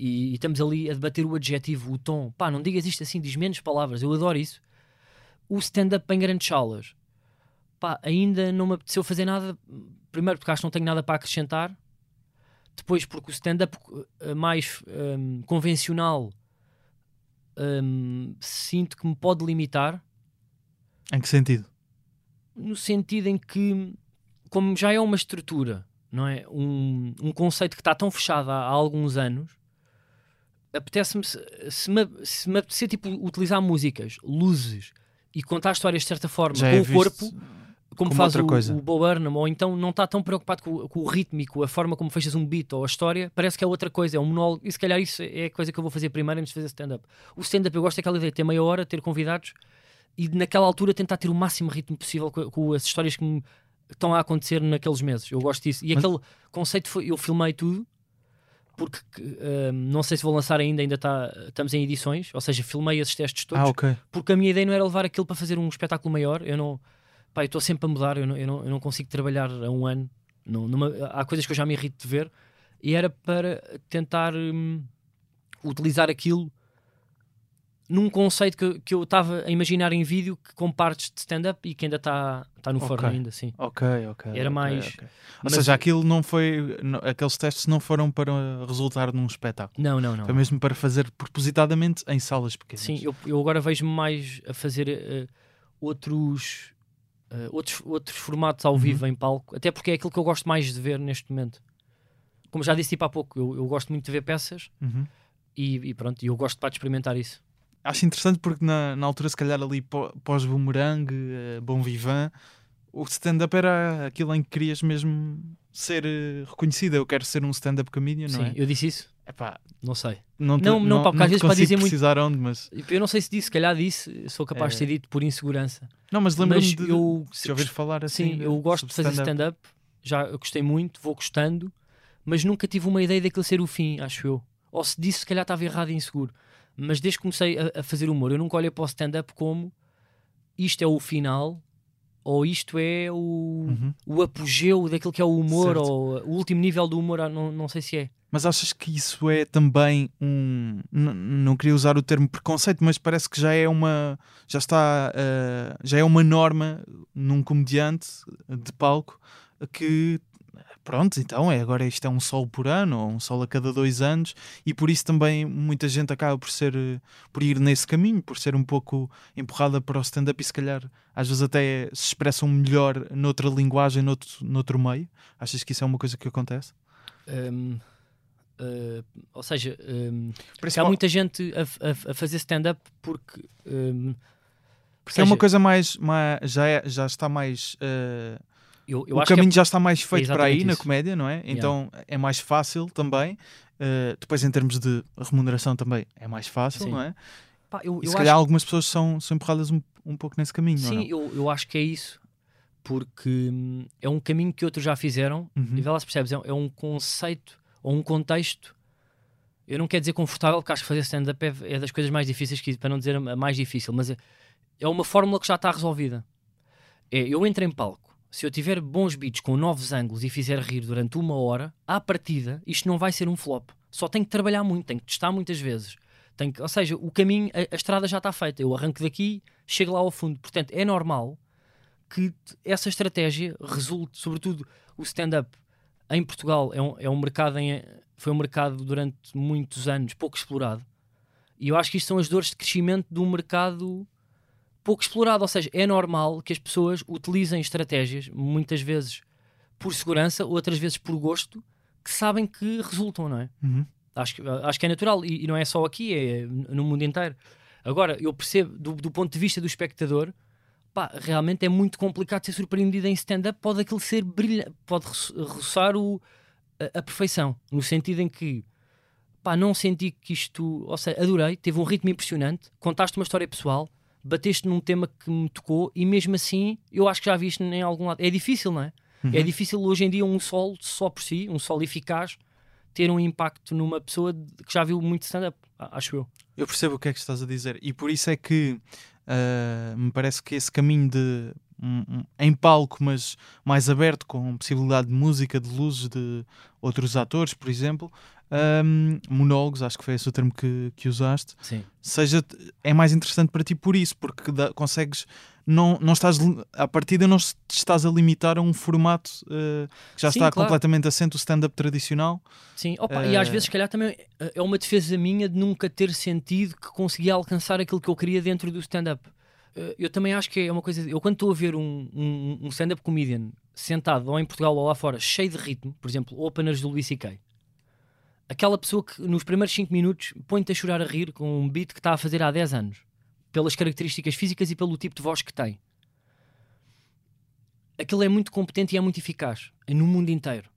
e, e, estamos ali a debater o adjetivo, o tom. Pá, não digas isto assim, diz menos palavras. Eu adoro isso. O stand-up em grandes salas. Pá, ainda não me apeteceu fazer nada. Primeiro porque acho que não tenho nada para acrescentar. Depois porque o stand-up eh, mais um, convencional um, sinto que me pode limitar. Em que sentido? No sentido em que, como já é uma estrutura, não é? Um, um conceito que está tão fechado há, há alguns anos, apetece-me se, se, me, se me apetecer tipo, utilizar músicas, luzes e contar histórias de certa forma Já com é o corpo, como, faz o, coisa. o Bo Burnham, ou então não está tão preocupado com, com, o ritmo e com a forma como fechas um beat ou a história, parece que é outra coisa, é um monólogo, e se calhar isso é a coisa que eu vou fazer primeiro antes de fazer stand-up. O stand-up eu gosto daquela ideia de ter meia hora, ter convidados e naquela altura tentar ter o máximo ritmo possível com, com as histórias que me estão a acontecer naqueles meses. Eu gosto disso. E Mas... aquele conceito foi, eu filmei tudo porque uh, não sei se vou lançar ainda, ainda tá, estamos em edições, ou seja, filmei esses testes todos, ah, okay. porque a minha ideia não era levar aquilo para fazer um espetáculo maior, eu não, pá, eu estou sempre a mudar, eu não, eu não, eu não consigo trabalhar a um ano, não, numa, há coisas que eu já me irrito de ver, e era para tentar hum, utilizar aquilo num conceito que, que eu estava a imaginar em vídeo que com partes de stand-up e que ainda está tá no okay. forno ainda, sim. Ok, ok. Era okay, mais... Okay. Ou seja, aquilo não foi... Aqueles testes não foram para resultar num espetáculo. Não, não, não. Foi mesmo para fazer propositadamente em salas pequenas. Sim, eu, eu agora vejo mais a fazer uh, outros... Uh, outros, outros formatos ao uhum. vivo em palco, até porque é aquilo que eu gosto mais de ver neste momento. Como já disse tipo, há pouco, eu, eu gosto muito de ver peças uhum. e, e, pronto, eu gosto para de experimentar isso acho interessante porque na, na altura, se calhar ali pós-boomerang, uh, Bom Vivant, o stand-up era aquilo em que querias mesmo ser uh, reconhecido. Eu quero ser um stand-up comedian, Sim, não é? eu disse isso? Epá, não sei. Não, te, não, não, não, pá, porque às vezes pode dizer muito... onde, mas... Eu não sei se disse, se calhar disse, sou capaz é... de ser dito por insegurança. Não, mas lembro-me de, eu, de ouvir falar assim. Sim, eu gosto de fazer stand-up, já gostei muito, vou gostando, mas nunca tive uma ideia daquele ser o fim, acho eu. Ou se disse, se calhar estava errado e inseguro. Mas desde que comecei a, a fazer humor, eu nunca olhei para o stand-up como isto é o final ou isto é o, uhum. o apogeu daquilo que é o humor certo. ou o último nível do humor, não, não sei se é. Mas achas que isso é também um. não queria usar o termo preconceito, mas parece que já é uma. já está. Uh, já é uma norma num comediante de palco que pronto, então é agora isto é um sol por ano ou um sol a cada dois anos e por isso também muita gente acaba por ser eh, por ir nesse caminho, por ser um pouco empurrada para o stand-up e se calhar às vezes até se expressam melhor noutra linguagem, noutro, noutro meio. Achas que isso é uma coisa que acontece? Um, uh, ou seja, um, há muita gente a, a, a fazer stand-up porque, um, porque seja, é uma coisa mais, mais já, é, já está mais uh, eu, eu o é caminho é, já está mais feito para aí isso. na comédia, não é? Então yeah. é mais fácil também. Uh, depois, em termos de remuneração, também é mais fácil, Sim. não é? Pá, eu, e se calhar acho... algumas pessoas são, são empurradas um, um pouco nesse caminho. Sim, eu, eu acho que é isso. Porque hum, é um caminho que outros já fizeram uhum. e lá se percebes, é, é um conceito ou um contexto. Eu não quero dizer confortável, porque acho que fazer stand-up é, é, das coisas mais difíceis, que, para não dizer a mais difícil, mas é, é uma fórmula que já está resolvida. É, eu entro em palco, se eu tiver bons beats com novos ângulos e fizer rir durante uma hora, à partida, isto não vai ser um flop. Só tenho que trabalhar muito, tenho que testar muitas vezes. Tenho que, ou seja, o caminho, a, a, estrada já está feita. Eu arranco daqui, chego lá ao fundo. Portanto, é normal que essa estratégia resulte, sobretudo o stand-up em Portugal, é um, é um mercado em, foi um mercado durante muitos anos pouco explorado. E eu acho que isto são as dores de crescimento de um mercado pouco explorado. Ou seja, é normal que as pessoas utilizem estratégias, muitas vezes por segurança, outras vezes por gosto, que sabem que resultam, não é? Uhum. Acho, acho que é natural e, e, não é só aqui, é no mundo inteiro. Agora, eu percebo, do, do ponto de vista do espectador, pá, realmente é muito complicado ser surpreendido em stand-up. Pode aquilo ser brilhante, pode roçar o, a, a, perfeição, no sentido em que pá, não senti que isto, ou seja, adorei, teve um ritmo impressionante, contaste uma história pessoal, bateste num tema que me tocou e mesmo assim eu acho que já vi isto em algum lado. É difícil, não é? Uhum. É difícil hoje em dia um sol só por si, um sol eficaz, ter um impacto numa pessoa que já viu muito stand-up, acho eu. Eu percebo o que é que estás a dizer e por isso é que uh, me parece que esse caminho de um, um, em palco, mas mais aberto, com possibilidade de música, de luzes de outros atores, por exemplo, um, monólogos, acho que foi esse o termo que, que usaste, Sim. seja é mais interessante para ti por isso, porque dá, consegues não, não estás a partida não estás a limitar a um formato uh, que já Sim, está claro. completamente assente o stand-up tradicional. Sim, Opa, e às vezes, se calhar, também é uma defesa minha de nunca ter sentido que conseguia alcançar aquilo que eu queria dentro do stand-up. Uh, eu também acho que é uma coisa. Eu, quando estou a ver um, um, um stand-up comedian sentado ou em Portugal ou lá fora, cheio de ritmo, por exemplo, openers do Luís C.K., aquela pessoa que nos primeiros 5 minutos põe-te a chorar a rir com um beat que está a fazer há 10 anos pelas características físicas e pelo tipo de voz que tem. Aquilo é muito competente e é muito eficaz é no mundo inteiro.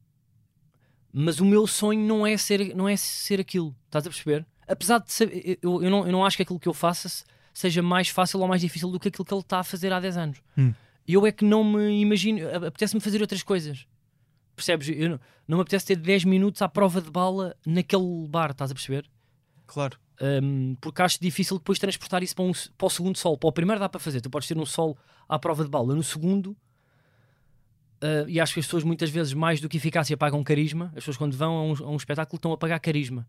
Mas o meu sonho não é ser, não é ser aquilo, estás a perceber? Apesar de saber, eu, eu, não, eu não acho que aquilo que eu faça seja mais fácil ou mais difícil do que aquilo que ele está a fazer há 10 anos. Hum. Eu é que não me imagino, apetece-me fazer outras coisas. Percebes? Eu não, não me apetece ter 10 minutos à prova de bala naquele bar, estás a perceber? Claro. Um, porque acho difícil depois transportar isso para, um, para, o segundo sol. Para o primeiro dá para fazer, tu podes ter um sol à prova de bala. No segundo, uh, e acho que as pessoas muitas vezes, mais do que eficácia, pagam carisma. As pessoas, quando vão a um, a um espetáculo, estão a pagar carisma.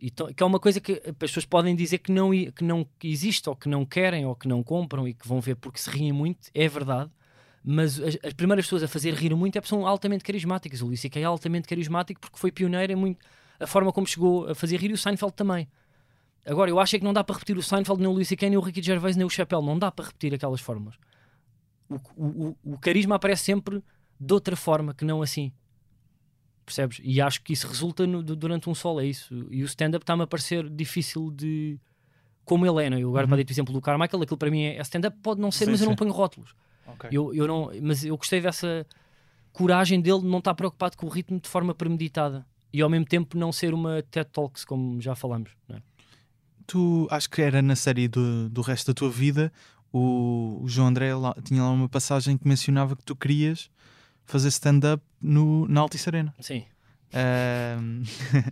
E que é uma coisa que as pessoas podem dizer que não, que não existe, ou que não querem, ou que não compram e que vão ver porque se riem muito. É verdade. Mas as, as primeiras pessoas a fazer rir muito é são altamente carismáticas. O Luís é altamente carismático porque foi pioneiro em muito a forma como chegou a fazer rir e o Seinfeld também. Agora, eu acho é que não dá para repetir o Seinfeld, nem o Luís C.K., nem o Ricky Gervais, nem o Chappelle. Não dá para repetir aquelas formas. O, o, o, carisma aparece sempre de outra forma, que não assim. Percebes? E acho que isso resulta no, durante um solo, é isso. E o stand-up está-me a parecer difícil de... Como ele é, não? É? Eu agora uhum. para dar o exemplo do Carmichael, aquilo para mim é stand-up, pode não ser, sim, mas sim. eu não ponho rótulos. Okay. Eu, eu não, mas eu gostei dessa coragem dele de não estar preocupado com o ritmo de forma premeditada e ao mesmo tempo não ser uma TED Talks, como já falamos. É? Tu, acho que era na série do, do resto da tua vida, o, o João André lá, tinha lá uma passagem que mencionava que tu querias fazer stand-up na Altice Arena. Sim. Um,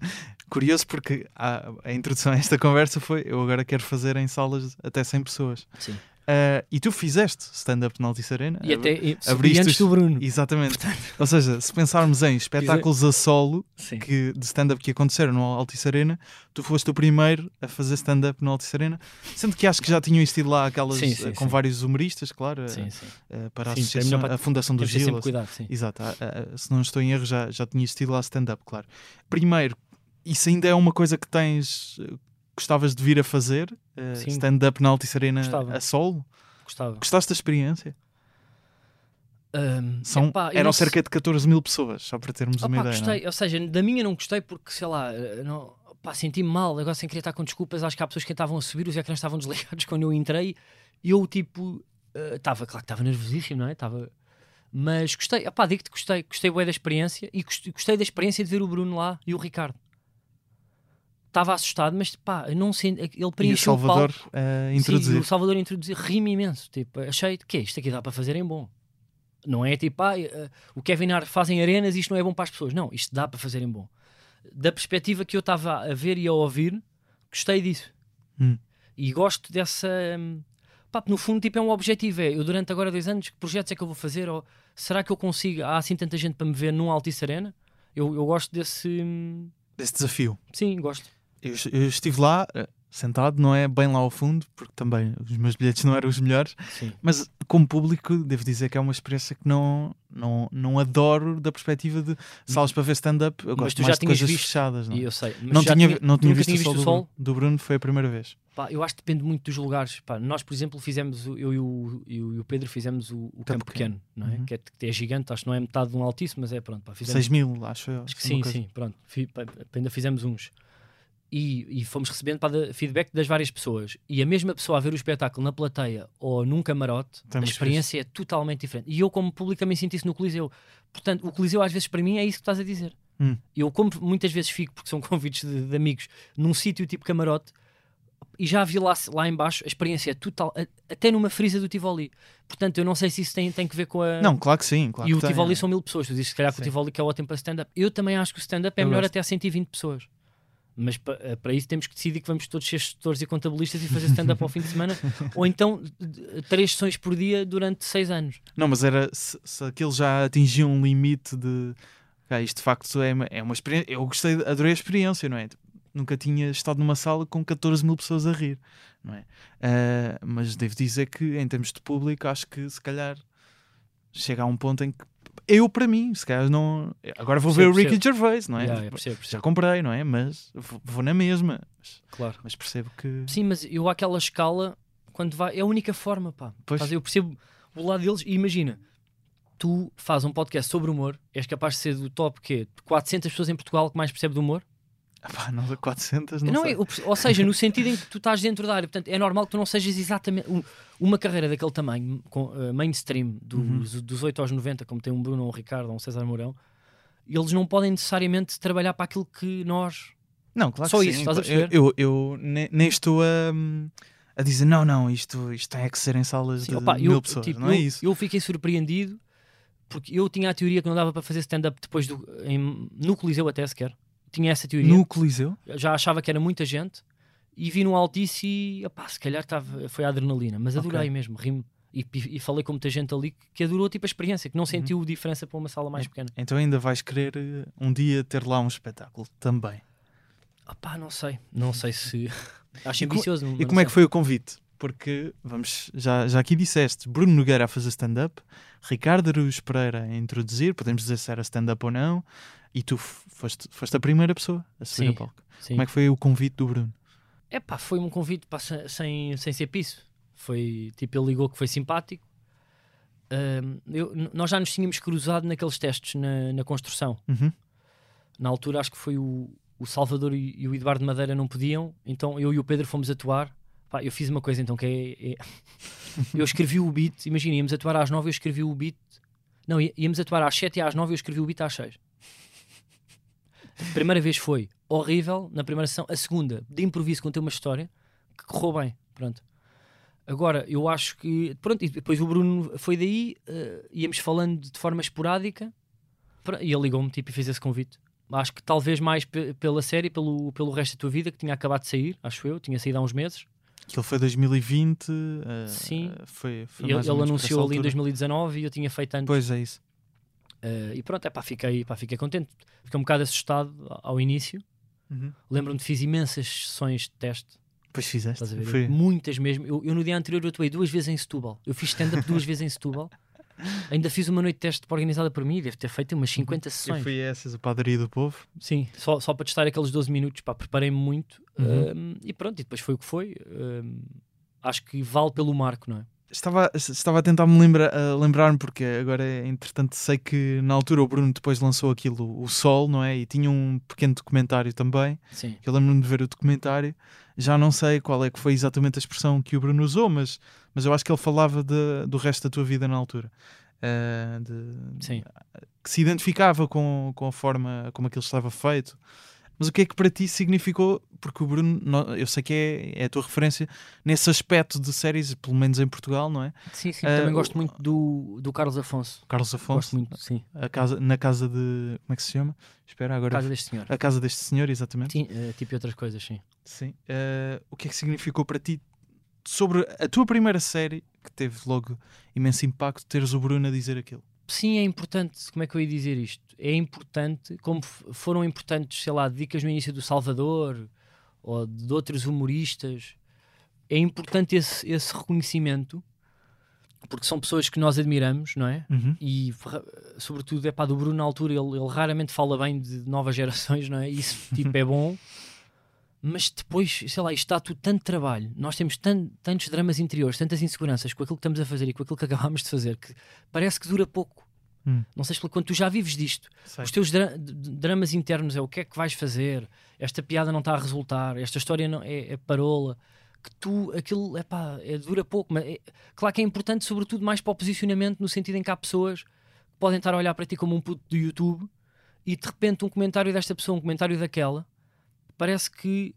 curioso porque a, a, introdução a esta conversa foi eu agora quero fazer em salas até 100 pessoas. Sim. Uh, e tu fizeste stand-up na Altice Arena. E até e, abriste antes do Bruno. Exatamente. Ou seja, se pensarmos em espetáculos a solo Sim. que, de stand-up que aconteceram no Altice Arena, tu foste o primeiro a fazer stand-up no Altice Arena, sendo que acho que já tinham existido lá aquelas Sim, sim, eh, com sim. vários humoristas, claro, eh, Sim, sim. eh, para a, é para- a Fundação do Gil. cuidado, sim. Exato, ah, ah, se não estou em erro, já, já tinha existido lá stand-up, claro. Primeiro, isso ainda é uma coisa que tens, gostavas de vir a fazer? Eh, Sim. stand-up na Altice Arena Gostava. a solo? Gostava. Gostaste da experiência? Ahm, São, epá, eram não cerca de 14 mil pessoas, só para termos Opa, uma ideia. não é? gostei, ou seja, da minha não gostei porque, sei lá, eh, não, pá, senti-me mal, agora sem querer estar com desculpas, acho que há pessoas que estavam a subir, os ecrãs estavam desligados quando eu entrei, e eu tipo, estava, claro que estava nervosíssimo, não é? Estava, mas gostei, opá, digo-te que gostei, gostei bué da experiência, e gostei, gostei da experiência de ver o Bruno lá e o Ricardo. Estava assustado, mas pá, eu não senti, ele E o preencheu o Salvador palco. a Sim, introduzir. o Salvador introduzir, ri-me imenso. Tipo, achei que isto aqui dá para fazer em bom. Não é tipo, ah, eh, o Kevin Hart fazem arenas e isto não é bom para as pessoas. Não, isto dá para fazer em bom. Da perspectiva que eu estava a ver e a ouvir, gostei disso. Hum. E gosto dessa. hum, Pá, no fundo, tipo, é um objetivo. É, eu durante agora dois anos, que projetos é que eu vou fazer? Ou será que eu consigo? Há assim tanta gente para me ver num Altice Arena? Eu, eu gosto desse. hum, Desse desafio. Sim, gosto. Eu, eu estive lá, eh, sentado, não é bem lá ao fundo, porque também os meus bilhetes não eram os melhores, Sim. mas como público, devo dizer que é uma experiência que não, não, não adoro da perspectiva de salas para ver stand-up. Eu Mas gosto mais de coisas visto, fechadas. Não, E eu sei. Não já tinha, não tinha visto, tinha o sol visto do o Bruno. Do Bruno foi a primeira vez. Pá, eu acho que depende muito dos lugares. Pá, nós, por exemplo, fizemos, eu e o, e o- e o Pedro fizemos o, o Campo Pequeno, é? Uhum. Que, é? que é gigante, acho que não é metade de um altíssimo, mas é pronto. Pá, fizemos, 6 mil, acho eu. acho que sim, coisa. sim, pronto. Fi- pá, ainda fizemos uns. E, e fomos recebendo feedback das várias pessoas. E a mesma pessoa a ver o espetáculo na plateia ou num camarote, Tem a experiência é totalmente diferente. E eu, como público, também senti isso no Coliseu. Portanto, o Coliseu, às vezes, para mim, é isso que estás a dizer. Hum. Eu, como muitas vezes fico, porque são convites de, de amigos, num sítio tipo camarote, e já vi lá, lá em baixo, a experiência é total, até numa frisa do Tivoli. Portanto, eu não sei se isso tem, tem que ver com a... Não, claro que sim. Claro e o que tem. Tivoli são mil pessoas. Tu dizes se calhar que Sim. o Tivoli que é ótimo para stand-up. Eu também acho que o stand-up é Eu melhor gosto. até a 120 pessoas. Mas eh, para isso temos que decidir que vamos todos ser gestores e contabilistas e fazer stand-up ao fim de semana. Ou então três sessões por dia durante seis anos. Não, mas era se, se aquilo já atingiu um limite de "Ah, isto de facto é uma, é uma experiência. Eu gostei, adorei a experiência, não é? Tipo, Nunca tinha estado numa sala com 14 mil pessoas a rir, não é? Ah, mas devo dizer que em termos de público, acho que se calhar chega a um ponto em que eu, para mim, se calhar não. Agora vou ver o Percebo, Ricky Gervais, não é? Yeah, percebo, Já percebo. comprei, não é? Mas vou, na mesma. Mas, Claro. mas percebo que. Sim, mas eu àquela escala, quando vai, é a única forma, pá. Pois. Eu percebo o lado deles e imagina, tu fazes um podcast sobre humor, és capaz de ser do top quê? 400 pessoas em Portugal que mais percebe do humor? Não, 400, não, Não, sei. é, ou- seja, no sentido em que tu estás dentro da área, portanto, é normal que tu não sejas exatamente um- uma carreira daquele tamanho, com, eh, mainstream, Uhum. dos, dos 8 aos 90, como tem um Bruno, um Ricardo, um César Mourão, eles não podem necessariamente trabalhar para aquilo que nós. Não, claro Só que isso, sim. estás a Eu, perceber? eu, eu ne- nem estou a, a dizer não, não, isto, isto tem é que ser em salas Sim, de opa, mil eu, pessoas. tipo, não é eu- isso? eu fiquei surpreendido porque eu tinha a teoria que não dava para fazer stand-up depois do, em- no Coliseu até sequer. Tinha essa teoria. No Coliseu? Eu já achava que era muita gente e vi no Altice e opá, se calhar tava, foi a adrenalina, mas adorei mesmo, ri-me. E, e falei com muita gente ali que, adorou tipo, a experiência, Uhum. que não sentiu diferença para uma sala mais pequena. Então ainda vais querer eh, um dia ter lá um espetáculo também. Opá, não sei, não sei se. Acho E co- ambicioso. E como é que foi o convite? Porque, vamos, já, já aqui disseste, Bruno Nogueira a fazer stand-up, Ricardo Aruz Pereira a introduzir, podemos dizer se era stand-up ou não, e tu foste, foste a primeira pessoa a subir Sim. a palco. Sim. Como é que foi o convite do Bruno? É pá, foi um convite pá, sem, sem, ser piso. Foi tipo, ele ligou que foi simpático. Ahm, eu- nós já nos tínhamos cruzado naqueles testes na, na construção. Uhum. Na altura, acho que foi o, o Salvador e, e o Eduardo Madeira não podiam, então eu e o Pedro fomos atuar. Pá, eu fiz uma coisa então que é. é- eu escrevi o beat, imagina, íamos atuar às 9 eu escrevi o beat. Não, íamos atuar às 7 e às 9 eu escrevi o beat às 6. A primeira vez foi horrível, na primeira sessão. A segunda, de improviso, contei uma história que correu bem. Pronto. Agora, eu acho que. Pronto, e depois o Bruno foi daí, eh, íamos falando de forma esporádica, e ele ligou-me tipo, e fez esse convite. Acho que talvez mais pe- pela série, pelo, pelo resto da tua vida, que tinha acabado de sair, acho eu, tinha saído há uns meses. Aquilo foi 2020. uh, Sim. Foi, foi Ele, ele anunciou ali em altura. 2019 e eu tinha feito antes. Pois é isso. Eh, e pronto, é pá, fiquei, pá, fiquei contente. Fiquei um bocado assustado ao- início. Lembro-me de fiz imensas sessões de teste. Pois fizeste. Muitas mesmo. Eu, eu no dia anterior eu atuei duas vezes em Setúbal. Eu fiz stand-up duas vezes em Setúbal. Ainda fiz uma noite de teste organizada por mim. Devo ter feito umas 50 Eu sessões. fui a essas, a padaria do povo. Sim, só, só para testar aqueles 12 minutos. Pá, preparei-me muito. Uhum. Um, e pronto, e depois foi o que foi. Um, acho que vale pelo marco, não é? Estava, estava a tentar me lembra, a lembrar-me, porque agora, entretanto, sei que na altura o Bruno depois lançou aquilo, o Sol, não é? E tinha um pequeno documentário também. Sim. que eu lembro-me de ver o documentário. Já não sei qual é que foi exatamente a expressão que o Bruno usou, mas, mas eu acho que ele falava de- do resto da tua vida na altura. Ah, de- Sim. que se identificava com, com a forma como aquilo estava feito. Mas o que é que para ti significou? Porque o Bruno, no- eu sei que é, é a tua referência nesse aspecto de séries, pelo menos em Portugal, não é? Sim, sim. Eh, também gosto muito do, do Carlos Afonso. Carlos Afonso, Gosto muito, sim. a casa, na casa de. Como é que se chama? Espera, agora. Casa deste senhor. A casa deste senhor, exatamente. Sim, eh, tipo e outras coisas, sim. Sim. Eh, o que é que significou para ti sobre a tua primeira série, que teve logo imenso impacto, teres o Bruno a dizer aquilo? Sim, é importante. Como é que eu ia dizer isto? É importante, como foram importantes, sei lá, dicas no início do Salvador ou de outros humoristas. É importante esse, esse reconhecimento porque são pessoas que nós admiramos, não é? E ra- sobretudo é pá, do Bruno na altura, ele, ele raramente fala bem de novas gerações, não é? Isso tipo é bom. Mas depois, sei lá, isto dá tudo tanto trabalho. Nós temos tan- tantos dramas interiores, tantas inseguranças com aquilo que estamos a fazer e com aquilo que acabámos de fazer, que parece que dura pouco. Hum. Não sei explicar, quando tu já vives disto, Sei. os teus dra- dramas internos é o que é que vais fazer, esta piada não está a resultar, esta história não, é, é parola, que tu, aquilo, epá, é, dura pouco, mas é, claro que é importante, sobretudo mais para o posicionamento, no sentido em que há pessoas que podem estar a olhar para ti como um puto do YouTube e de repente um comentário desta pessoa, um comentário daquela, parece que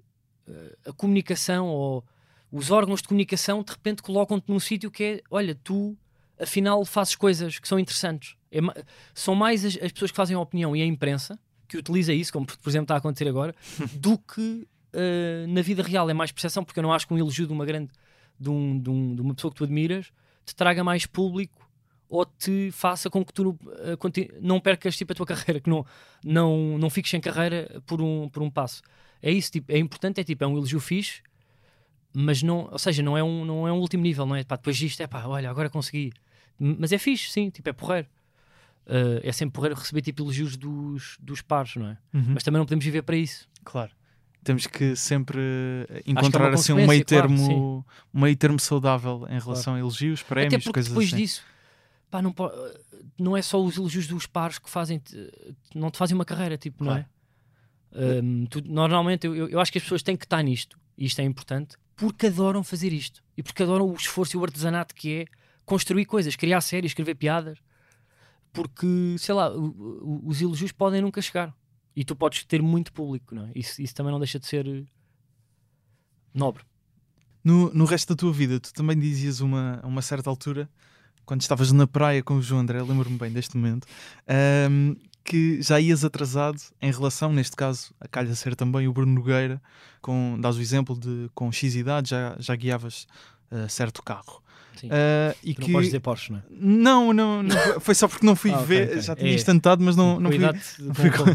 eh, a comunicação ou os órgãos de comunicação de repente colocam-te num sítio que é, olha, tu afinal fazes coisas que são interessantes. É são mais as, as pessoas que fazem a opinião e a imprensa que utiliza isso, como por exemplo está a acontecer agora, do que eh, na vida real é mais percepção, porque eu não acho que um elogio de uma grande de, um- de um- de uma pessoa que tu admiras te traga mais público ou te faça com que tu conti- não percas tipo a tua carreira, que não, não, não fiques sem carreira por um, por um passo. É isso, tipo, é importante, é tipo, é um elogio fixe, mas não, ou seja, não é um, não é um último nível, não é? Pá, depois disto é pá, olha, agora consegui. Mas é fixe, sim, tipo, é porreiro. Eh, é sempre porreiro receber tipo elogios dos, dos pares, não é? Uhum. Mas também não podemos viver para isso. Claro. Temos que sempre eh, é uma encontrar assim um meio claro, termo, um meio termo saudável em relação a elogios, prémios, Até porque coisas depois assim. disso, pá, não, po- não é só os elogios dos pares que fazem, não te fazem uma carreira, tipo, não é? Um, tu- normalmente eu, eu- acho que as pessoas têm que estar nisto, e isto é importante, porque adoram fazer isto e porque adoram o esforço e o artesanato que é construir coisas, criar séries, escrever piadas, porque sei lá, os elogios podem nunca chegar e tu podes ter muito público, não é? Isso, isso também não deixa de ser eh, nobre. No, no resto da tua vida, tu também dizias uma, a uma certa altura, quando estavas na praia com o João André, lembro-me bem deste momento, ahm, que já ias atrasado em relação, neste caso, a calha ser também o Bruno Nogueira, com, dás o exemplo de com X idade já, já guiavas ah, certo carro. Sim. Ah, e Tu não que... podes dizer Porsche, não é? Não, não, não foi- só porque não fui Ah, ver, ok. já tinha É. instantado, mas não, não fui, não fui, com-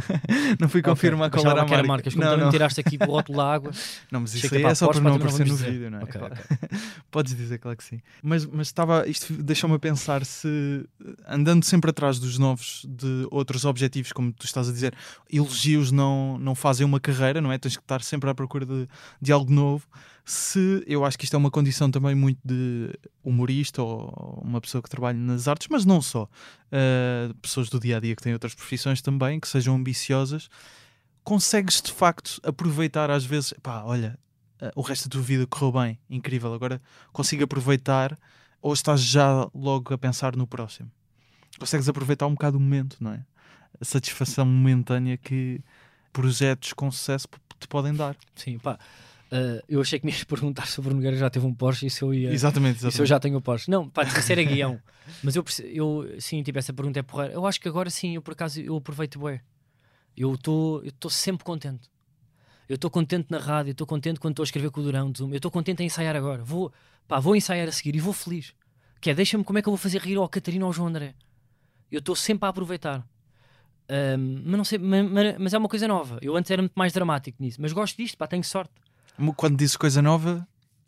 não fui confirmar Ok, qual era a marca. marcas, como Não, também não. tiraste aqui o rótulo da água. Não, mas isso aí é a só para não aparecer no dizer. vídeo, não é? Ok, Claro. ok. Podes dizer, claro que sim. Mas, mas estava, isto deixou-me a pensar se, andando sempre atrás dos novos, de outros objetivos, como tu estás a dizer, elogios não, não fazem uma carreira, não é? Tens que estar sempre à procura de, de algo novo. Se eu acho que isto é uma condição também muito de humorista ou uma pessoa que trabalha nas artes, mas não só. Uh, pessoas do dia a dia que têm outras profissões também, que sejam ambiciosas, consegues de facto aproveitar às vezes, pá, olha, uh, o resto da tua vida correu bem, incrível, agora consigo aproveitar, ou estás já logo a pensar no próximo? Consegues aproveitar um bocado o momento, não é? A satisfação momentânea que projetos com sucesso te podem dar. Sim, pá. Uh, eu achei que me ias perguntar sobre o Nogueira já teve um Porsche e se eu ia. Exatamente, E se eu exatamente. já tenho o Porsche? Não, pá, isso era guião. Mas eu, eu sim, tipo, essa pergunta é porreira. Eu acho que agora sim, eu por acaso eu aproveito bué. Eu estou sempre contente. Eu estou contente na rádio, estou contente quando estou a escrever com o Durão Zoom, eu estou contente em ensaiar agora. Vou, pá, vou ensaiar a seguir e vou feliz. Que é, deixa-me como é que eu vou fazer rir ao Catarina ou ao João André. Eu estou sempre a aproveitar. Um, mas não sei, mas, mas, é uma coisa nova. Eu antes era muito mais dramático nisso, mas gosto disto, pá, tenho sorte. Quando dizes coisa nova,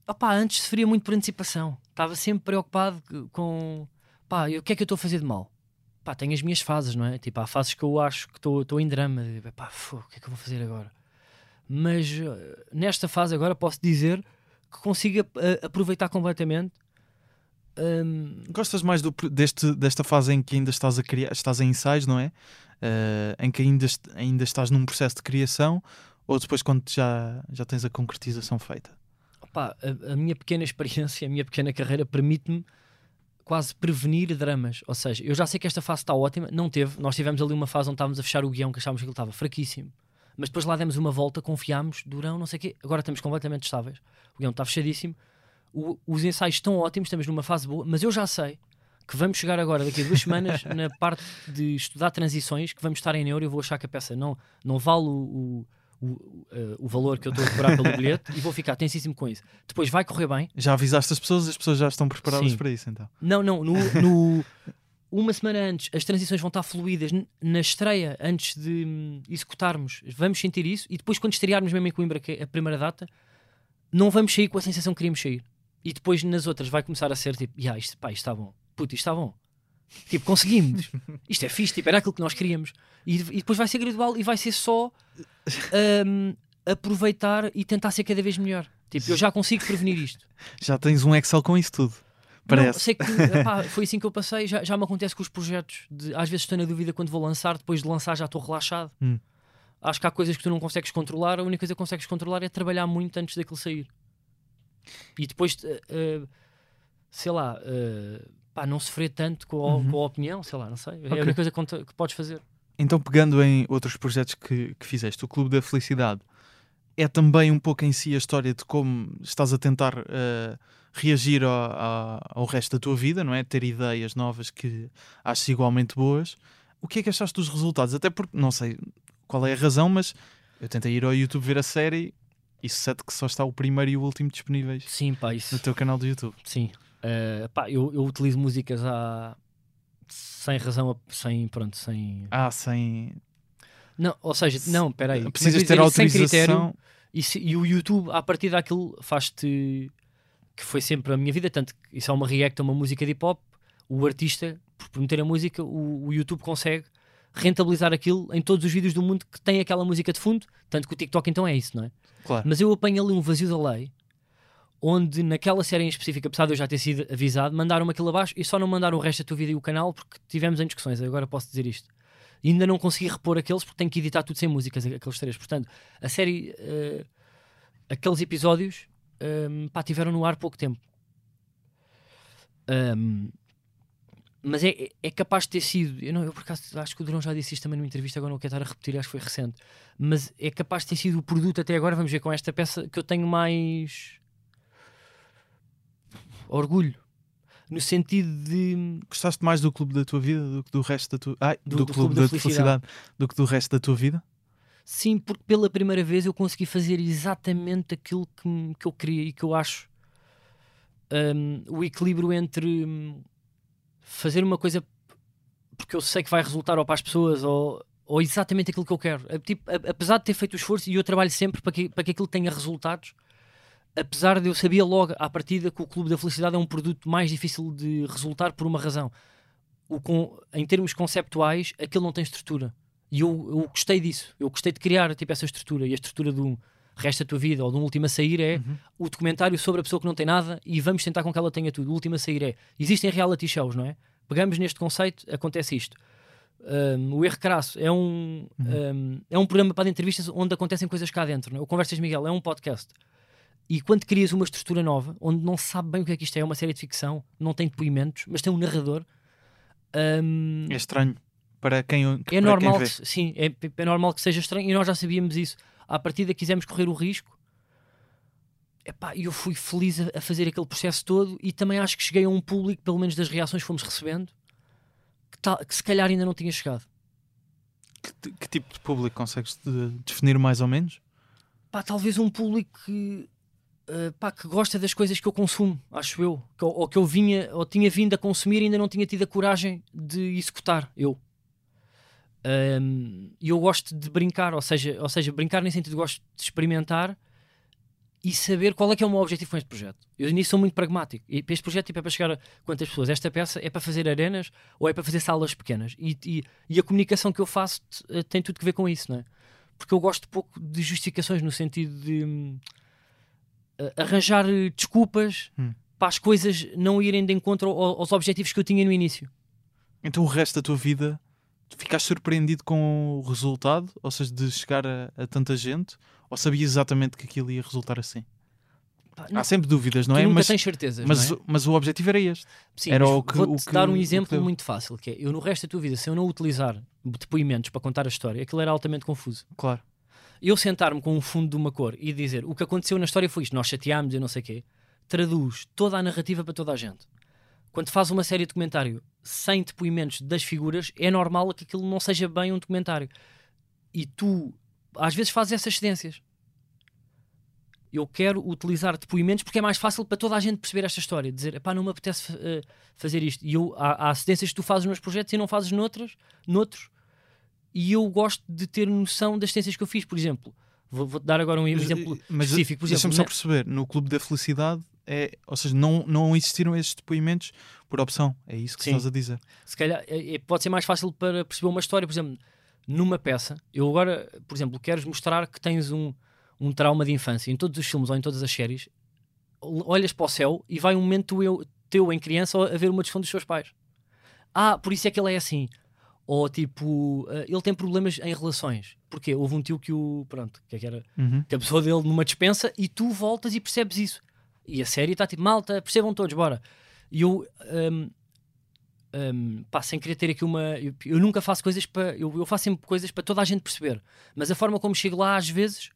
Opá, antes sofria muito por antecipação. Estava sempre preocupado com pá, o que é que eu estou a fazer de mal? Pá, tenho as minhas fases, não é? Tipo, há fases que eu acho que estou em drama. Pá, o que é que eu vou fazer agora? Mas uh, nesta fase agora posso dizer que consigo uh, aproveitar completamente. Um... Gostas mais do, deste, desta fase em que ainda estás a criar, estás em ensaios, não é? Uh, em que ainda, ainda estás num processo de criação ou depois quando já, já tens a concretização feita? Opa, a, a, minha pequena experiência, a minha pequena carreira permite-me quase prevenir dramas. Ou seja, eu já sei que esta fase está ótima, não teve. Nós tivemos ali uma fase onde estávamos a fechar o guião que achávamos que ele estava fraquíssimo. Mas depois lá demos uma volta, confiámos, durão, não sei o quê. Agora estamos completamente estáveis. O guião está fechadíssimo. O, os ensaios estão ótimos, estamos numa fase boa, mas eu já sei que vamos chegar agora, daqui a duas semanas, na parte de estudar transições, que vamos estar em euro e eu vou achar que a peça não, não vale o, o o, uh, o valor que eu estou a cobrar pelo bilhete e vou ficar tensíssimo com isso. Depois vai correr bem. Já avisaste as pessoas, as pessoas já estão preparadas Sim. para isso então? Não, não. No, no, uma semana antes, as transições vão estar fluídas na estreia, antes de hum, executarmos. Vamos sentir isso e depois, quando estrearmos mesmo em Coimbra, que é a primeira data, não vamos sair com a sensação que queríamos sair. E depois nas outras vai começar a ser tipo, yeah, isto, pá, isto está bom, puto, isto está bom. Tipo, conseguimos. Isto é fixe, tipo, era aquilo que nós queríamos. E, e depois vai ser gradual e vai ser só um, aproveitar e tentar ser cada vez melhor. Tipo, eu já consigo prevenir isto. Já tens um Excel com isso tudo. Parece. Não, sei que epá, foi assim que eu passei. Já, já me acontece com os projetos. De, às vezes estou na dúvida quando vou lançar, depois de lançar já estou relaxado. Hum. Acho que há coisas que tu não consegues controlar. A única coisa que consegues controlar é trabalhar muito antes daquilo sair. E depois, uh, sei lá, uh, pá, não sofrer tanto com a, uhum. com a opinião, sei lá, não sei. Okay. É a única coisa que, que podes fazer. Então, pegando em outros projetos que, que fizeste, o Clube da Felicidade é também um pouco em si a história de como estás a tentar uh, reagir ao, ao, ao, resto da tua vida, não é? Ter ideias novas que achas igualmente boas. O que é que achaste dos resultados? Até porque, não sei qual é a razão, mas eu tentei ir ao YouTube ver a série e sucede que só está o primeiro e o último disponíveis Sim, pá, isso. no teu canal do YouTube. Sim. Uh, pá, eu, eu utilizo músicas há, sem razão, sem, pronto, sem... Ah, sem... Não, ou seja, não, peraí. Precisas ter autorização... Critério, e, se, e, o YouTube, a partir daquilo, faz-te... Que foi sempre a minha vida, tanto que isso é uma react a uma música de hip-hop, o artista, por prometer a música, o, o YouTube consegue rentabilizar aquilo em todos os vídeos do mundo que tem aquela música de fundo, tanto que o TikTok então é isso, não é? Claro. Mas eu apanho ali um vazio da lei onde naquela série em específico, apesar de eu já ter sido avisado, mandaram-me aquilo abaixo e só não mandaram o resto da tua vida e o canal porque tivemos em discussões, agora posso dizer isto. E ainda não consegui repor aqueles porque tenho que editar tudo sem músicas, aqueles três. Portanto, a série, uh, aqueles episódios, um, ehm, pá, tiveram no ar pouco tempo. Um, ehm, mas é, é capaz de ter sido, eu, não, eu por acaso acho que o Durão já disse isto também numa entrevista, agora não quero estar a repetir, acho que foi recente, mas é capaz de ter sido o produto até agora, vamos ver com esta peça, que eu tenho mais orgulho. No sentido de. Gostaste mais do clube da tua vida do que do resto da tua. Ai, do, do, do clube, clube, da, da felicidade. felicidade do que do resto da tua vida? Sim, porque pela primeira vez eu consegui fazer exatamente aquilo que, que eu queria e que eu acho um, o equilíbrio entre hum, fazer uma coisa porque eu sei que vai resultar ou para as pessoas ou, ou exatamente aquilo que eu quero. É, tipo, apesar de ter feito o esforço e eu trabalho sempre para que, para que aquilo tenha resultados, apesar de eu sabia logo à partida que o Clube da Felicidade é um produto mais difícil de resultar por uma razão. O, com, em termos conceptuais, aquilo não tem estrutura. E eu, eu gostei disso. Eu gostei de criar tipo, essa estrutura. E a estrutura do Resta a Tua Vida ou do Último a Sair é uhum. o documentário sobre a pessoa que não tem nada e vamos tentar com que ela tenha tudo. O Último a Sair é. Existem reality shows, não é? Pegamos neste conceito, acontece isto. Um, o Erro Crasso é um, uhum. um, é um programa para entrevistas onde acontecem coisas cá dentro. Não é? O Conversas Miguel é um podcast. E quando crias uma estrutura nova, onde não se sabe bem o que é que isto é, é uma série de ficção, não tem depoimentos, mas tem um narrador. Um, é estranho para quem É para normal, quem que, sim, é, é, normal que seja estranho e nós já sabíamos isso. À partida quisemos correr o risco. Epá, eu fui feliz a, a fazer aquele processo todo e também acho que cheguei a um público, pelo menos das reações que fomos recebendo, que, tal, que se calhar ainda não tinha chegado. Que, que tipo de público consegues definir mais ou menos? pá, talvez um público que, uh, pá, que gosta das coisas que eu consumo, acho eu, que, ou que eu vinha, ou tinha vindo a consumir e ainda não tinha tido a coragem de executar, eu. E eu gosto de brincar, ou seja, ou seja, brincar nem sentido gosto de experimentar e saber qual é que é o meu objetivo com este projeto. Eu nisso sou muito pragmático. E este projeto tipo, é para chegar a quantas pessoas? Esta peça é para fazer arenas ou é para fazer salas pequenas? E, e, e a comunicação que eu faço eh, tem tudo que ver com isso, não é? Porque eu gosto pouco de justificações no sentido de uh, arranjar desculpas hum. para as coisas não irem de encontro aos objetivos que eu tinha no início. Então o resto da tua vida ficaste surpreendido com o resultado, ou seja, de chegar a, a tanta gente, ou sabias exatamente que aquilo ia resultar assim? Pá, Há sempre dúvidas, não é? Nunca mas tens certezas, mas, é? mas o objetivo era este. Sim, era o que, vou-te dar um exemplo muito fácil, que é, eu no resto da tua vida, se eu não utilizar depoimentos para contar a história, aquilo era altamente confuso. Claro. Eu sentar-me com um fundo de uma cor e dizer o que aconteceu na história foi isto, nós chateámos e não sei o quê, traduz toda a narrativa para toda a gente quando faz uma série de documentário sem depoimentos das figuras, é normal que aquilo não seja bem um documentário. E tu, às vezes, fazes essas cedências. Eu quero utilizar depoimentos porque é mais fácil para toda a gente perceber esta história. Dizer, pá, não me apetece uh, fazer isto. E eu, há, há cedências que tu fazes nos projetos e não fazes noutras, noutros. E eu gosto de ter noção das cedências que eu fiz. Por exemplo, vou-te vou dar agora um exemplo mas, específico. Deixa-me só perceber, no Clube da Felicidade é, ou seja, não, não existiram esses depoimentos por opção. É isso que Sim. estás a dizer. Se calhar é, pode ser mais fácil para perceber uma história, por exemplo, numa peça. Eu agora, por exemplo, queres mostrar que tens um, um trauma de infância em todos os filmes ou em todas as séries. Olhas para o céu e vai um momento eu, teu em criança a ver uma disfunção dos seus pais. Ah, por isso é que ele é assim. Ou tipo, uh, ele tem problemas em relações. Porque houve um tio que o. Pronto, que, é era. Uhum. Que a pessoa dele numa dispensa e tu voltas e percebes isso. E a série está tipo, malta, percebam todos, bora. E eu, um, um, pá, sem querer ter aqui uma. Eu, eu nunca faço coisas para. Eu, eu, faço sempre coisas para toda a gente perceber. Mas a forma como chego lá, às vezes,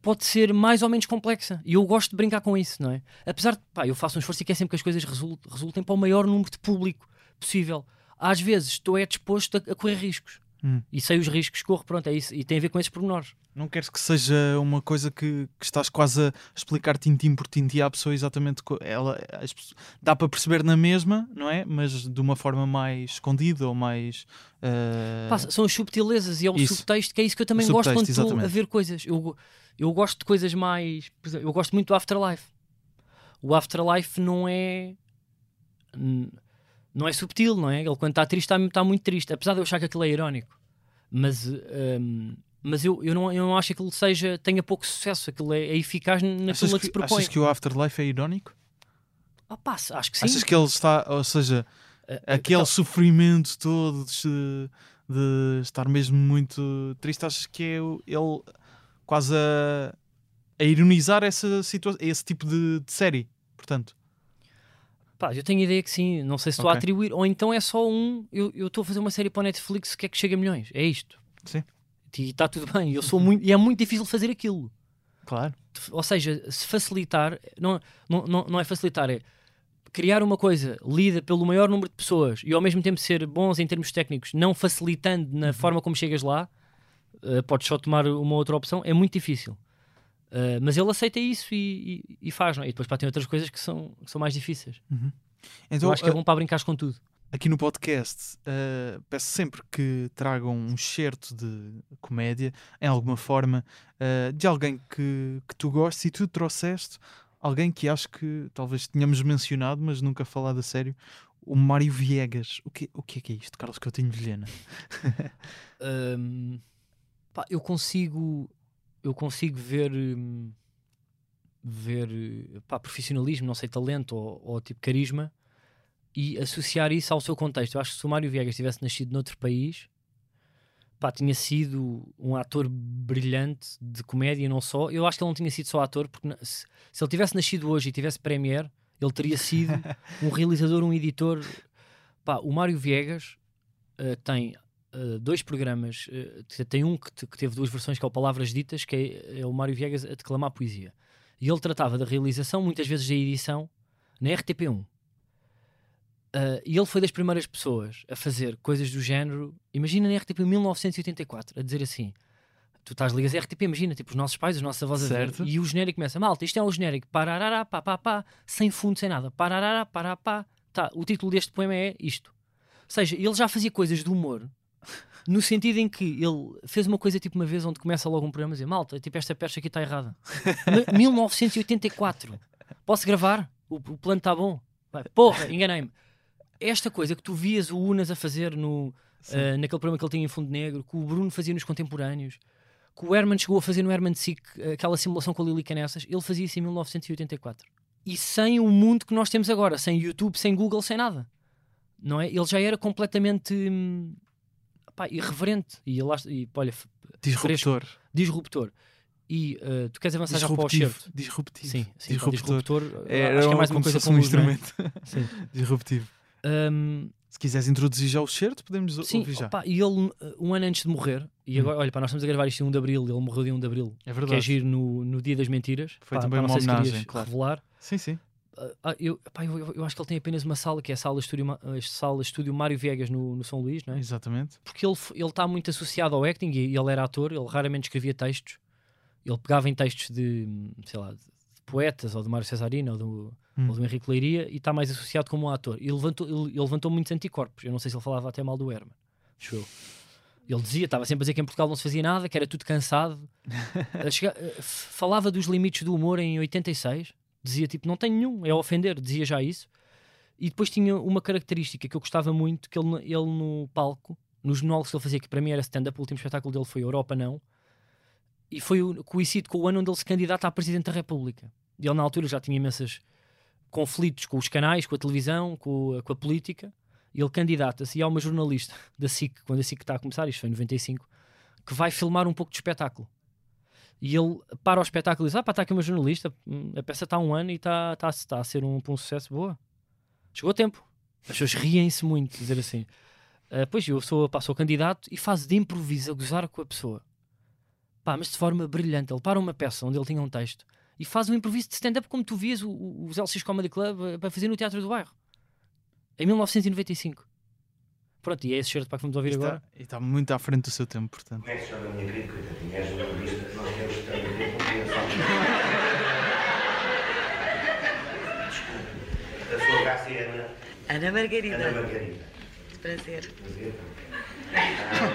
pode ser mais ou menos complexa. E eu gosto de brincar com isso, não é? Apesar de, pá, eu faço um esforço e quero sempre que as coisas resultem, resultem para o maior número de público possível. Às vezes estou é disposto a, a correr riscos. Hum. E sei os riscos que corro, pronto, é isso. E tem a ver com esses pormenores. Não queres que seja uma coisa que, que estás quase a explicar tintim por tintim à pessoa exatamente. Ela, as, dá para perceber na mesma, não é? Mas de uma forma mais escondida ou mais. Uh... Pá, são as subtilezas e é o isso. subtexto, que é isso que eu também gosto quando estou a ver coisas. Eu, eu gosto de coisas mais. Exemplo, eu gosto muito do Afterlife. O Afterlife não é não é subtil, não é? Ele quando está triste está, está, muito triste, apesar de eu achar que aquilo é irónico. Mas, um, mas eu, eu, não, eu não acho que aquilo seja, tenha pouco sucesso, aquilo é, é eficaz naquilo achas que, que se propõe. Achas que o Afterlife é irónico? Ah, pá, acho que sim. Achas que ele está, ou seja, uh, aquele uh, sofrimento todo de, de, estar mesmo muito triste, achas que é ele quase a, a ironizar essa situação, esse tipo de, de série, portanto? Pá, eu tenho a ideia que sim, não sei se estou okay. a atribuir, ou então é só um. Eu estou a fazer uma série para o Netflix que é que chega a milhões, é isto. Sim. E está tudo bem, eu sou muito, e é muito difícil fazer aquilo. Claro. Ou seja, se facilitar, não, não, não, não é facilitar, é criar uma coisa lida pelo maior número de pessoas e ao mesmo tempo ser bons em termos técnicos, não facilitando na uhum. forma como chegas lá, uh, podes só tomar uma outra opção, é muito difícil. Uh, mas ele aceita isso e, e, e faz, não é? E depois pá, tem outras coisas que são, que são mais difíceis. Uhum. Então, Eu acho que é bom para brincar com tudo. Aqui no podcast, uh, peço sempre que tragam um certo de comédia, em alguma forma, uh, de alguém que, que tu gostes e tu trouxeste alguém que acho que talvez tenhamos mencionado, mas nunca falado a sério, o Mário Viegas. O que, o que é que é isto, Carlos Coutinho Vilhena? um, pá, eu consigo eu consigo ver hum, ver pá, profissionalismo, não sei, talento ou, ou, tipo carisma e associar isso ao seu contexto. Eu acho que se o Mário Viegas tivesse nascido noutro país, pá, tinha sido um ator brilhante de comédia, não só. Eu acho que ele não tinha sido só ator, porque se, se ele tivesse nascido hoje e tivesse Premiere, ele teria sido um realizador, um editor. Pá, o Mário Viegas uh, tem uh, dois programas. Uh, tem um que, te, que, teve duas versões, que é o Palavras Ditas, que é, é, o Mário Viegas a declamar poesia. E ele tratava da realização, muitas vezes da edição, na RTP1. Uh, e ele foi das primeiras pessoas a fazer coisas do género. Imagina na RTP 1984, a dizer assim: Tu estás ligas a RTP, imagina, tipo, os nossos pais, os nossos avós a ver, e o genérico começa, malta, isto é o genérico, parará, pá, pá, pá, sem fundo, sem nada, parará, pará, pá. Tá, o título deste poema é isto. Ou seja, ele já fazia coisas de humor, no sentido em que ele fez uma coisa tipo uma vez onde começa logo um programa a dizer, malta, tipo, esta percha aqui está errada. Me- 1984. Posso gravar? O, o plano está bom. Vai, porra, enganei-me. Esta coisa que tu vias o Unas a fazer no, ah, naquele programa que ele tinha em Fundo Negro, que o Bruno fazia nos contemporâneos, que o Herman chegou a fazer no Herman Sick, aquela simulação com a Lili Canessas, ele fazia isso em 1984. E sem o mundo que nós temos agora, sem YouTube, sem Google, sem nada. Não é? Ele já era completamente hum, pá, irreverente e, acha- e olha, Disruptor. disruptor. E ah, tu queres avançar já para o Disruptivo. certo? Disruptivo. Sim, sim pá, Disruptor. disruptor. Era acho que é mais uma como coisa fosse um é? instrumento. Sim. Disruptivo. Hum, Se quiseres introduzir já o certo, podemos Sim, ouvir já. opá, e ele, uh, um ano antes de morrer, e Hum. agora, olha, pá, nós estamos a gravar isto em 1 de Abril, ele morreu dia 1 de Abril, É que é verdade. giro no, no Dia das Mentiras. Foi Pá, também pá, uma homenagem, claro. revelar. Sim, sim. Ah, eu, pá, eu, eu acho que ele tem apenas uma sala, que é a sala estúdio, a sala estúdio Mário Viegas no, no São Luís, não é? Exatamente. porque ele está muito associado ao acting e ele era ator, ele raramente escrevia textos. Ele pegava em textos de, sei lá, de poetas ou de Mário Cesarino ou do, Hum. ou do Henrique Leiria e está mais associado como um ator. E levantou, ele, ele levantou muitos anticorpos. Eu não sei se ele falava até mal do Herman. Acho eu. Ele dizia, estava sempre a dizer que em Portugal não se fazia nada, que era tudo cansado. Chega- f- falava dos limites do humor em 86. Dizia tipo, não tem nenhum, é ofender. Dizia já isso. E depois tinha uma característica que eu gostava muito, que ele, ele no palco, nos monólogos que ele fazia, que para mim era stand-up, o último espetáculo dele foi Europa Não, e foi coincide com o ano onde ele se candidata a Presidente da República. E ele na altura já tinha imensos conflitos com os canais, com a televisão, com a, com a política, e ele candidata-se, e há uma jornalista da SIC, quando a SIC está a começar, isto foi em 95, que vai filmar um pouco de espetáculo. E ele para o espetáculo e diz: Ah, pá, está aqui uma jornalista, a peça está há um ano e está, está, está a ser um, um sucesso boa. Chegou a tempo. As pessoas riem-se muito, dizer assim. Ah, pois eu sou, pá, sou candidato e faz de improviso a gozar com a pessoa. Pá, mas de forma brilhante. Ele para uma peça onde ele tinha um texto e faz um improviso de stand-up como tu vias o- o- os LX Comedy Club ah, para fazer no Teatro do Bairro. Em 1995. Pronto, e é esse certo para que vamos ouvir Está, agora. e está muito à frente do seu tempo, portanto. Como é que se chama a minha querida coitadinha? És jornalista, nós temos que ter a compreensão. Desculpe. A sua graça é Ana, Ana Margarida. Ana Margarida. Prazer. Prazer. Ah,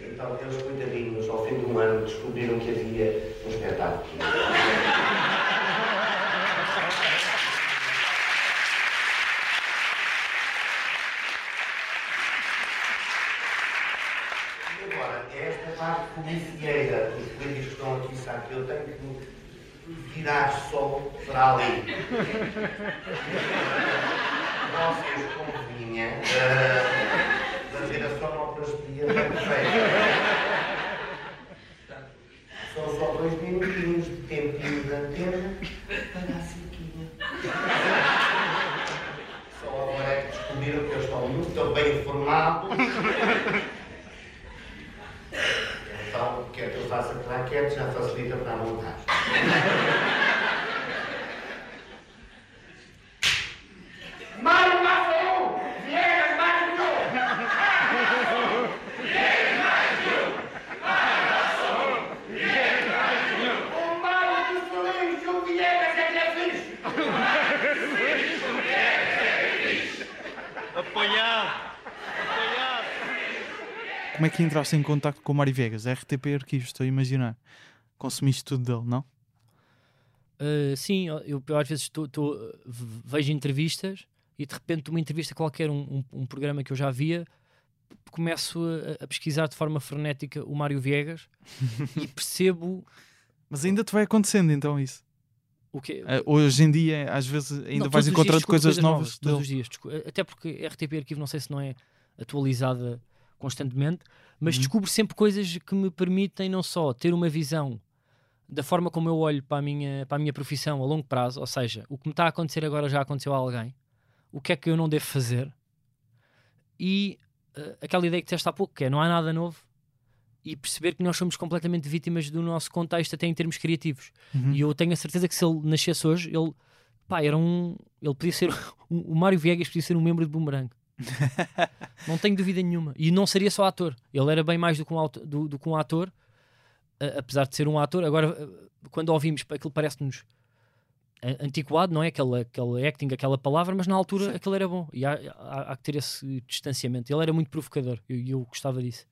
Então, eles, coitadinhos, ao fim de um ano, descobriram que havia um espetáculo. E agora, esta parte polícia dos políticos que estão aqui, sabe que eu tenho que virar só para ali. Vocês convinha uh, fazer a sonoplastia perfeita. São só dois minutinhos de tempinho de antena para a Siquinha. Só agora é que descobriram que eu estou muito bem informado. Então, o que é que eu faço a claquete já facilita para a montagem. É é! Como é que entraste em contacto com o Mário Viegas? RTP Arquivos, estou a imaginar. Consumiste tudo dele, não? Uh, sim, eu, eu às vezes tô- tô, uh, v- vejo entrevistas e de repente uma entrevista qualquer, um, um, um programa que eu já via, começo a, a pesquisar de forma frenética o Mário Viegas e percebo Mas ainda te vai acontecendo então isso. o que Ah, hoje em dia, às vezes, ainda Não, vais encontrando descubro coisas novas todos dele. os dias. Até porque RTP Arquivo não sei se não é atualizada constantemente, mas Uhum. descubro sempre coisas que me permitem não só ter uma visão da forma como eu olho para a minha, para a minha profissão a longo prazo, ou seja, o que me está a acontecer agora já aconteceu a alguém, o que é que eu não devo fazer, e eh, aquela ideia que disseste há pouco, que é não há nada novo, e perceber que nós somos completamente vítimas do nosso contexto, até em termos criativos. Uhum. E eu tenho a certeza que se ele nascesse hoje, ele, pá, era um. Ele podia ser. O Mário Viegas podia ser um membro de Boomerang. não tenho dúvida nenhuma. E não seria só ator. Ele era bem mais do que um, do, do que um ator. Apesar de ser um ator. Agora, eh, quando ouvimos, aquilo parece-nos antiquado, não é? Aquele, aquele acting, aquela palavra, mas na altura aquilo era bom. E há, há- há que ter esse distanciamento. Ele era muito provocador e eu, eu gostava disso.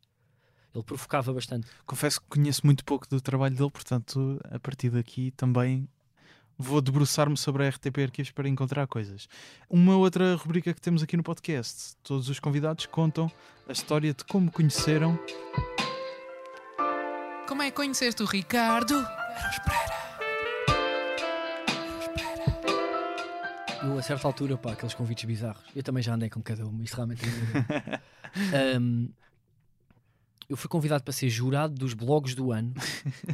Ele provocava bastante. Confesso que conheço muito pouco do trabalho dele, portanto, a partir daqui também vou debruçar-me sobre a RTP Arquivos para encontrar coisas. Uma outra rubrica que temos aqui no podcast: todos os convidados contam a história de como conheceram. Como é que conheceste o Ricardo? Eu, a certa altura, pá, aqueles convites bizarros, eu também já andei com cada um, isto realmente é um, Eu fui convidado para ser jurado dos blogs do ano,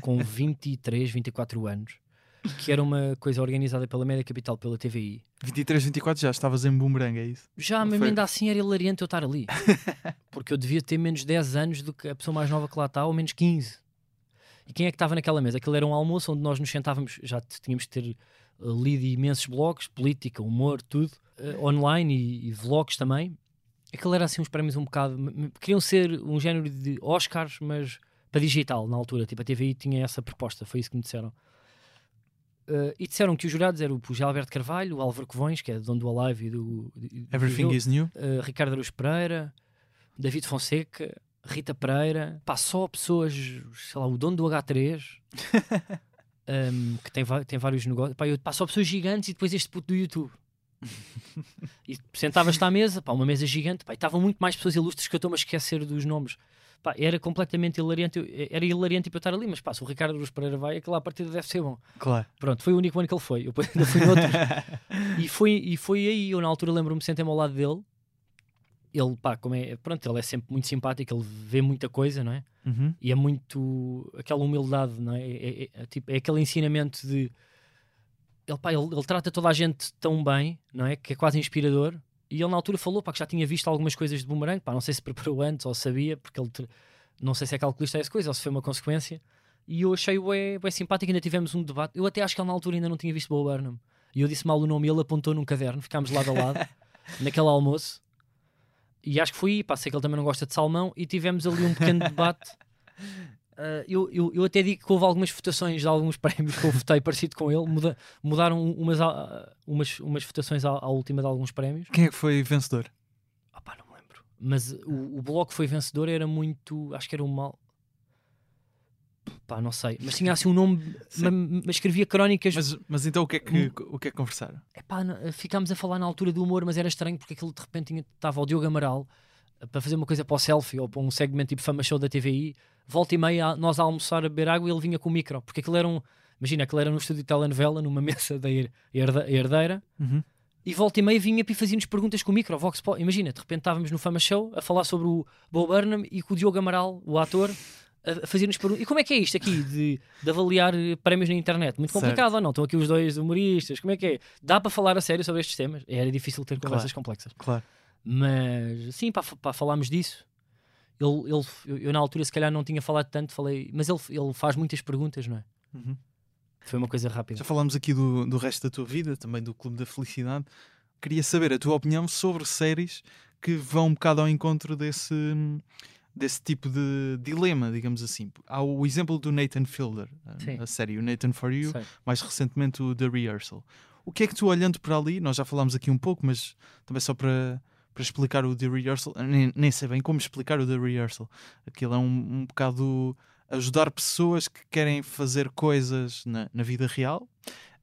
com 23, 24 anos, que era uma coisa organizada pela Média Capital, pela TVI. 23, 24 já estavas em Boomerang, é isso? Já, mas ainda assim era hilariante eu estar ali. Porque eu devia ter menos 10 anos do que a pessoa mais nova que lá está, ou menos 15. E quem é que estava naquela mesa? Aquilo era um almoço onde nós nos sentávamos, já tínhamos de ter uh, lido imensos blogs, política, humor, tudo, uh, online e, e vlogs também. Aquilo era assim uns prémios um bocado. Queriam ser um género de Oscars, mas para digital na altura. Tipo, a TVI tinha essa proposta, foi isso que me disseram. Uh, e disseram que os jurados eram o José Alberto Carvalho, o Álvaro Covões, que é dono do Alive e do. do- Everything do- is new. Ricardo Aruz Pereira, David Fonseca, Rita Pereira, pá, só pessoas, sei lá, o dono do H3, um, que tem, tem vários negócios, pá, eu, pá, só pessoas gigantes e depois este puto do YouTube. e sentavas-te à mesa, pá, uma mesa gigante, pá, e estavam muito mais pessoas ilustres que eu estou-me a esquecer dos nomes. Pá, era completamente hilariante, era hilariante para eu estar ali, mas pá, se o Ricardo Aruz Pereira vai, aquela partida deve ser bom. Claro. Pronto, foi o único ano que ele foi. Eu ainda fui noutros. e, foi, e foi aí, eu na altura lembro-me, sentei-me ao lado dele. Ele, pá, como é, pronto, ele é sempre muito simpático, ele vê muita coisa, não é? Uhum. E é muito aquela humildade, não é? É, é- é tipo, é aquele ensinamento de ele, pá, ele, ele trata toda a gente tão bem, não é? Que é quase inspirador. E ele na altura falou pá, que já tinha visto algumas coisas de boomerang, pá, não sei se preparou antes ou sabia, porque ele não sei se é calculista essa coisa ou se foi uma consequência. E eu achei-o é, é simpático, ainda tivemos um debate. Eu até acho que ele na altura ainda não tinha visto Bo Burnham. E eu disse mal o nome e ele apontou num caderno, ficámos lado a lado, naquele almoço. E acho que foi pá, sei que ele também não gosta de salmão, e tivemos ali um pequeno debate. Ah, eu, eu, eu até digo que houve algumas votações de alguns prémios que eu votei parecido com ele, muda- mudaram umas, ah, umas, umas votações à, à última de alguns prémios. Quem é que foi vencedor? Ah pá, não me lembro. Mas o, o bloco que foi vencedor era muito. Acho que era o mal. Pá, não sei. Mas tinha assim um nome. ma- Mas escrevia crónicas. Mas, mas então o que é que, o que, é que conversaram? Epá, não- ficámos a falar na altura do humor, mas era estranho porque aquilo de repente tinha- estava o Diogo Amaral eh, para fazer uma coisa para o selfie ou para um segmento tipo Fama Show da TVI. Volta e meia, nós a almoçar a beber água e ele vinha com o micro. Porque aquilo era um. Imagina, aquilo era num estúdio de telenovela, numa mesa da herdeira. Uhum. E volta e meia vinha e fazia-nos perguntas com o micro. Vox Pop. Imagina, de repente estávamos no Fama Show a falar sobre o Bo Burnham e com o Diogo Amaral, o ator, a fazer-nos perguntas. E como é que é isto aqui de, de avaliar eh, prémios na internet? Muito Certo. complicado ou não? Estão aqui os dois humoristas. Como é que é? Dá para falar a sério sobre estes temas? Era difícil ter conversas complexas. Claro. Mas sim, para, para falarmos disso. Ele, ele, eu, eu na altura se calhar não tinha falado tanto, falei, mas ele, ele faz muitas perguntas, não é? Uhum. Foi uma coisa rápida. Já falámos aqui do, do resto da tua vida, também do Clube da Felicidade. Queria saber a tua opinião sobre séries que vão um bocado ao encontro desse, desse tipo de dilema, digamos assim. Há o exemplo do Nathan Fielder, a- Sim. a série o Nathan For You, Sei. mais recentemente o The Rehearsal. O que é que tu olhando para ali, nós já falámos aqui um pouco, mas também só para, para explicar o The Rehearsal, nem, nem sei bem como explicar o The Rehearsal. Aquilo é um, um bocado ajudar pessoas que querem fazer coisas na, na vida real.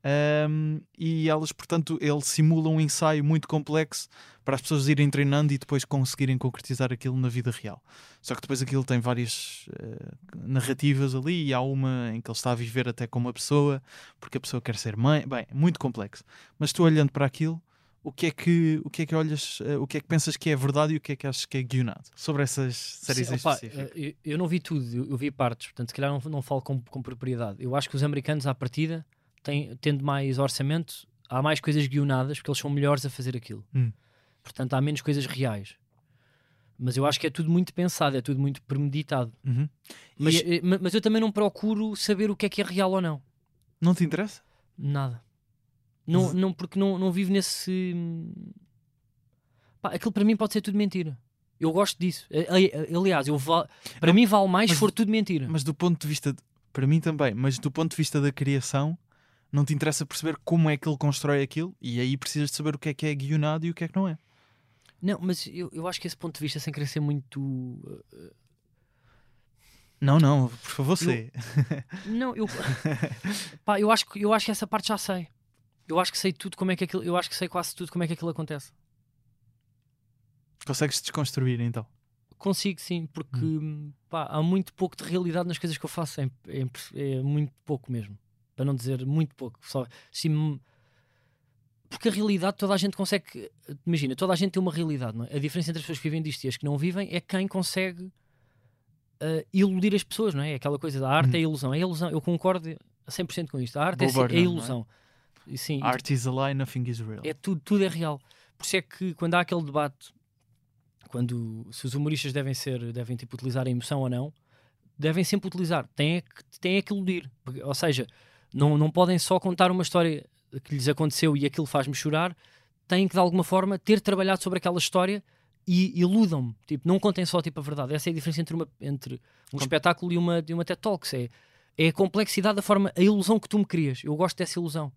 Ahm, e elas, portanto, ele simula um ensaio muito complexo para as pessoas irem treinando e depois conseguirem concretizar aquilo na vida real. Só que depois aquilo tem várias eh, narrativas ali e há uma em que ele está a viver até com uma pessoa porque a pessoa quer ser mãe. Bem, é muito complexo. Mas tu olhando para aquilo, o que é que, o que, é que olhas, eh, o que é que pensas que é verdade e o que é que achas que é guionado sobre essas séries Sim, em opa, específico? eh, eu, eu não vi tudo, eu, eu vi partes, portanto, se calhar não, não falo com, com propriedade. Eu acho que os americanos, à partida, têm, tendo mais orçamento, há mais coisas guionadas porque eles são melhores a fazer aquilo. Hum. Portanto, há menos coisas reais. Mas eu acho que é tudo muito pensado, é tudo muito premeditado. Uhum. Mas, E eh, ma- mas eu também não procuro saber o que é que é real ou não. não te interessa? Nada. Não, Mas- não, porque não, não vivo nesse. Pá, aquilo para mim pode ser tudo mentira. Eu gosto disso. Aliás, eu va- para mim vale mais mas- se for tudo mentira. Mas do ponto de vista de- Para mim também, mas do ponto de vista da criação, não te interessa perceber como é que ele constrói aquilo e aí precisas de saber o que é que é guionado e o que é que não é. Não, mas eu, eu acho que esse ponto de vista, sem querer ser muito. uh, Não, não, por favor, sei. Não, eu. pá, eu acho, que- eu acho que essa parte já sei. Eu acho que sei tudo como é que aquilo. Eu acho que sei quase tudo como é que aquilo acontece. Consegues desconstruir então. Consigo, sim, porque pá, há muito pouco de realidade nas coisas que eu faço. É, é é muito pouco mesmo. Para não dizer muito pouco. Só, sim, porque a realidade toda a gente consegue. Imagina, toda a gente tem uma realidade, não é? A diferença entre as pessoas que vivem disto e as que não vivem é quem consegue ah, iludir as pessoas, não é? Aquela coisa da arte é a ilusão. É a ilusão. Eu concordo a 100% com isto. A arte é, se- é, é? ilusão. E, sim, Art is a lie, nothing is real. é tudo, tudo é real. Por isso é que quando há aquele debate, quando se os humoristas devem ser, devem tipo utilizar a emoção ou não, devem sempre utilizar, têm é que, têm é que iludir. Ou seja, não, não podem só contar uma história que lhes aconteceu e aquilo faz-me chorar, têm que de alguma forma ter trabalhado sobre aquela história e iludam-me. Tipo, não contem só tipo, a verdade. Essa é a diferença entre, uma, entre um espetáculo e uma, e uma TED Talks. É, é a complexidade da forma, a ilusão que tu me crias. Eu gosto dessa ilusão.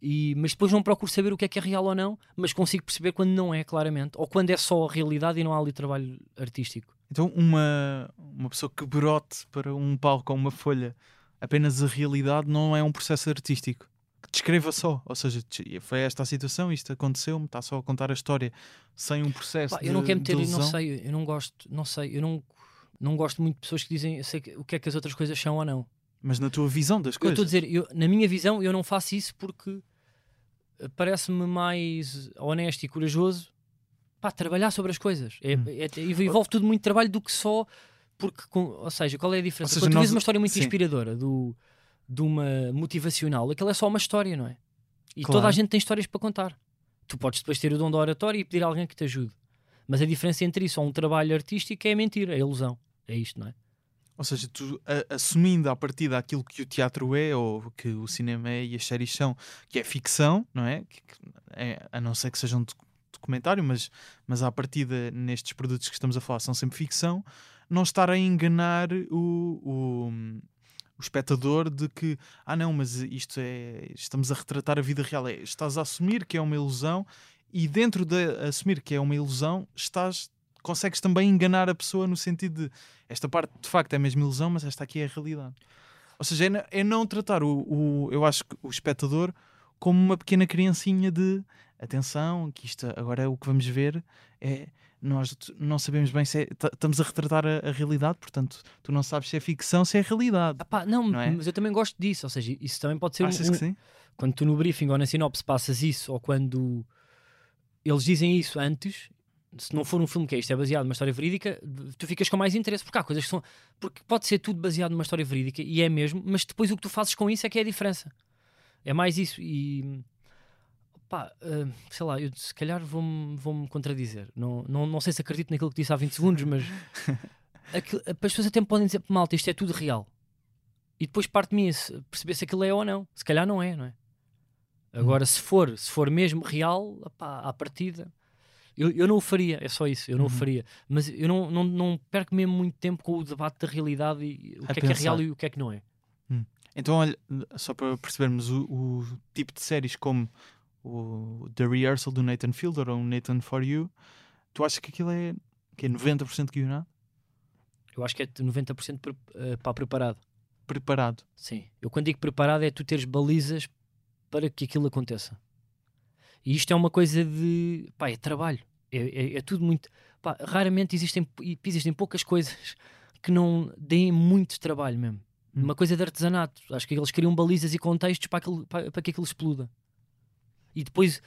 E, mas depois não procuro saber o que é que é real ou não, mas consigo perceber quando não é, claramente, ou quando é só a realidade e não há ali trabalho artístico. Então, uma, uma pessoa que brote para um palco ou uma folha apenas a realidade não é um processo artístico. Que descreva só. Ou seja, foi esta a situação, isto aconteceu-me, está só a contar a história sem um processo. Pá, de, eu não quero meter, eu não sei, eu não gosto, não sei, eu não, não gosto muito de pessoas que dizem eu o que é que as outras coisas são ou não. Mas na tua visão das Eu coisas. estou a dizer, eu- na minha visão, eu não faço isso porque eh, parece-me mais honesto e corajoso pá, trabalhar sobre as coisas. É, Hum. é- envolve tudo muito trabalho do que só. Porque, ou seja, qual é a diferença? Ou seja, Quando tu nós- uma história muito sim. inspiradora do, de uma motivacional, aquilo é só uma história, não é? E Claro. toda a gente tem histórias para contar. Tu podes depois ter o dom da oratória e pedir a alguém que te ajude. Mas a diferença entre isso ou um trabalho artístico é a mentira, é a ilusão. É isto, não é? Ou seja, tu a- assumindo à partida aquilo que o teatro é, ou que o cinema é e as séries são, que é ficção, não é? Que- que é- a não ser que seja um doc- documentário, mas, mas à partida nestes produtos que estamos a falar são sempre ficção, não estar a enganar o, o, o espectador de que, ah não, mas isto é, estamos a retratar a vida real. É, estás a assumir que é uma ilusão e dentro de assumir que é uma ilusão, estás consegues também enganar a pessoa no sentido de esta parte de facto é mesmo ilusão, mas esta aqui é a realidade. Ou seja, é, é não tratar o, o- eu acho que o espectador como uma pequena criancinha de atenção, que isto agora é o que vamos ver, é nós não sabemos bem se é, estamos a retratar a, a realidade, portanto, tu não sabes se é ficção, se é realidade. Ah pá, não, Não é? mas eu também gosto disso. Ou seja, isso também pode ser um- Achas um, que sim? quando tu no briefing ou na sinopse passas isso, ou quando eles dizem isso antes, se não for um filme que é isto, é baseado numa história verídica, tu ficas com mais interesse, porque há coisas que são. Porque pode ser tudo baseado numa história verídica, e é mesmo, mas depois o que tu fazes com isso é que é a diferença. É mais isso. E. Pá, ah, sei lá, eu se calhar vou-me vou contradizer. Não, não, não sei se acredito naquilo que disse há 20 segundos, mas. aquilo- as pessoas até me podem dizer, malta, isto é tudo real. E depois parte de mim se- perceber se aquilo é ou não. Se calhar não é, não é? Agora, se for, se for mesmo real, opá, à partida, eu, eu não o faria, é só isso, eu não o Uhum. faria. Mas eu não, não, não perco mesmo muito tempo com o debate da realidade e o A que é que é pensar. real e o que é que não é. Então, olha, só para percebermos o, o tipo de séries como o The Rehearsal do Nathan Fielder ou o Nathan For You, tu achas que aquilo é, que é 90% guionado? Eu acho que é de 90% pre, eh, pá, preparado. Preparado. Sim. Eu quando digo preparado é tu teres balizas para que aquilo aconteça. E isto é uma coisa de. pá, é trabalho. É, é- é tudo muito. pá, raramente existem, existem poucas coisas que não deem muito trabalho mesmo. Hum. Uma coisa de artesanato. Acho que eles criam balizas e contextos para, aquilo- para, para que aquilo exploda. E depois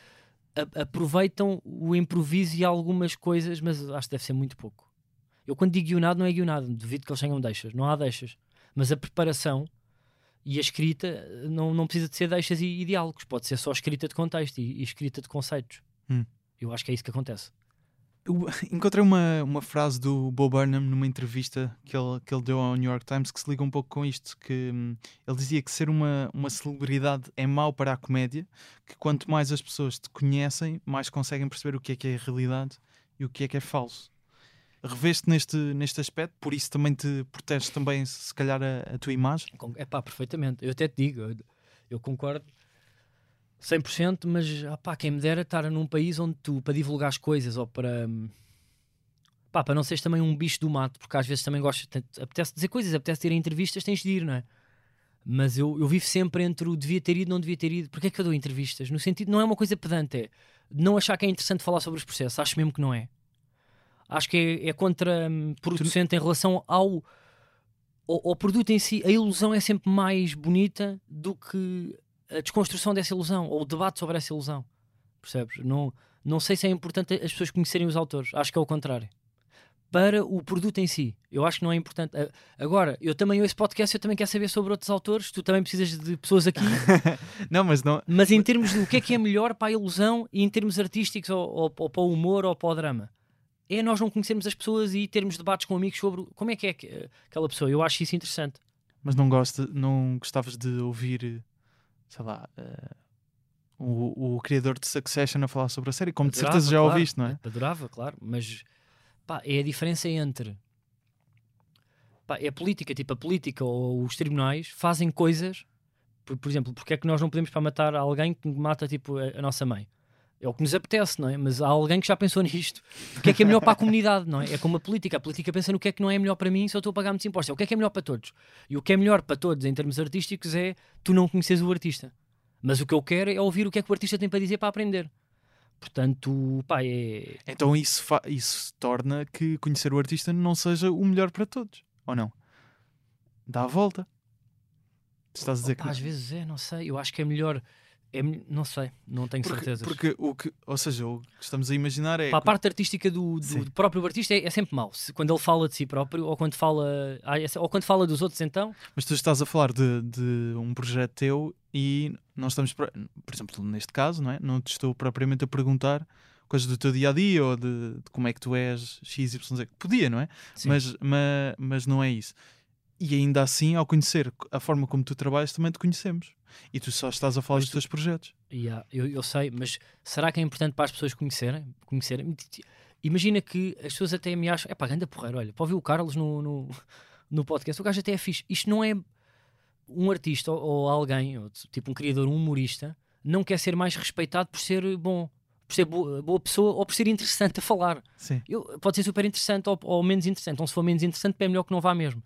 a- aproveitam o improviso e algumas coisas, mas acho que deve ser muito pouco. Eu quando digo guionado, não é guionado. Duvido que eles tenham deixas. Não há deixas. Mas a preparação e a escrita eh, não, não precisa de ser deixas e, e diálogos. Pode ser só escrita de contexto e, e escrita de conceitos. Hum. Eu acho que é isso que acontece. Encontrei uma, uma frase do Bo Burnham numa entrevista que ele, que ele deu ao New York Times que se liga um pouco com isto, que hum, ele dizia que ser uma, uma celebridade é mau para a comédia, que quanto mais as pessoas te conhecem, mais conseguem perceber o que é que é realidade e o que é que é falso. reveste neste, neste aspecto, por isso também te proteges também, se calhar, a, a tua imagem. É pá, perfeitamente. Eu até te digo, eu, eu concordo 100%, mas ah, pá, quem me dera estar num país onde tu, para divulgar as coisas ou para. hum, Pá, para não seres também um bicho do mato, porque às vezes também gosto, te- apetece dizer coisas, apetece ter entrevistas, tens de ir, não é? Mas eu, eu vivo sempre entre o devia ter ido, não devia ter ido. Porquê é que eu dou entrevistas? No sentido, não é uma coisa pedante, é não achar que é interessante falar sobre os processos, acho mesmo que não é. Acho que é, é contraproducente em relação ao, ao, ao produto em si. A ilusão é sempre mais bonita do que a desconstrução dessa ilusão ou o debate sobre essa ilusão. Percebes? Não, não sei se é importante as pessoas conhecerem os autores, acho que é o contrário. Para o produto em si, eu acho que não é importante. Agora, eu também ouço podcast, eu também quero saber sobre outros autores, tu também precisas de pessoas aqui, Não, mas não. mas em termos de o que é que é melhor para a ilusão e em termos artísticos ou, ou- ou para o humor ou para o drama. É nós não conhecermos as pessoas e termos debates com amigos sobre como é que é que- aquela pessoa. Eu acho isso interessante. Mas não, gosta, não gostavas de ouvir, sei lá, eh, o, o criador de Succession a falar sobre a série, como de Adorava, certeza já claro. ouviste, não é? Adorava, claro, mas pá, é a diferença entre pá, é a política, tipo a política ou os tribunais fazem coisas, por, por exemplo, porque é que nós não podemos para matar alguém que mata tipo a, a nossa mãe? É o que nos apetece, não é? Mas há alguém que já pensou nisto. O que é que é melhor para a comunidade, não é? É como a política. A política pensa no que é que não é melhor para mim se eu estou a pagar muitos impostos. É o que é que é melhor para todos. E o que é melhor para todos em termos artísticos é tu não conheces o artista. Mas o que eu quero é ouvir o que é que o artista tem para dizer para aprender. Portanto, pá, é, Então isso, isso torna que conhecer o artista não seja o melhor para todos, ou não? Dá a volta. Tu Estás a dizer Opa, que às vezes é, não sei. Eu acho que é melhor. É, não sei, não tenho porque, certeza. porque o que, ou seja, o que estamos a imaginar é Para a parte artística do, do, do próprio artista é, é sempre mau. Se- quando ele fala de si próprio ou quando fala, ah, essa- ou quando fala dos outros, então. Mas tu estás a falar de, de um projeto teu e não estamos, por exemplo, neste caso, não é? Não te estou propriamente a perguntar coisas do teu dia a dia ou de, de como é que tu és XYZ. Podia, não é? Sim. Mas, ma- mas não é isso. E ainda assim, ao conhecer a forma como tu trabalhas, também te conhecemos. E tu só estás a falar Mas dos tu- teus projetos. Yeah, eu, eu sei, mas será que é importante para as pessoas conhecerem? conhecerem? Imagina que as pessoas até me acham, é pá, ganda porreiro, olha, para ouvir o Carlos no, no, no podcast, o gajo até é fixe. Isto não é um artista ou, ou alguém, ou tipo um criador, um humorista, não quer ser mais respeitado por ser bom, por ser boa, boa pessoa ou por ser interessante a falar. Sim. Eu, pode ser super interessante ou, ou menos interessante. Então, se for menos interessante, é melhor que não vá mesmo.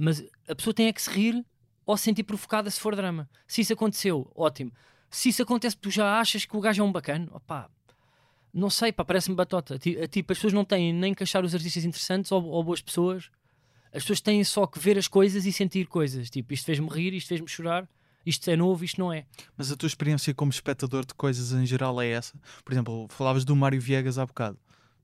Mas a pessoa tem é que se rir ou se sentir provocada se for drama. Se isso aconteceu, ótimo. Se isso acontece, tu já achas que o gajo é um bacana, opá, não sei, pá, parece-me batota. Ti- Tipo, as pessoas não têm nem que achar os artistas interessantes ou, ou boas pessoas. As pessoas têm só que ver as coisas e sentir coisas. Tipo, isto fez-me rir, isto fez-me chorar, isto é novo, isto não é. Mas a tua experiência como espectador de coisas em geral é essa? Por exemplo, falavas do Mário Viegas há bocado.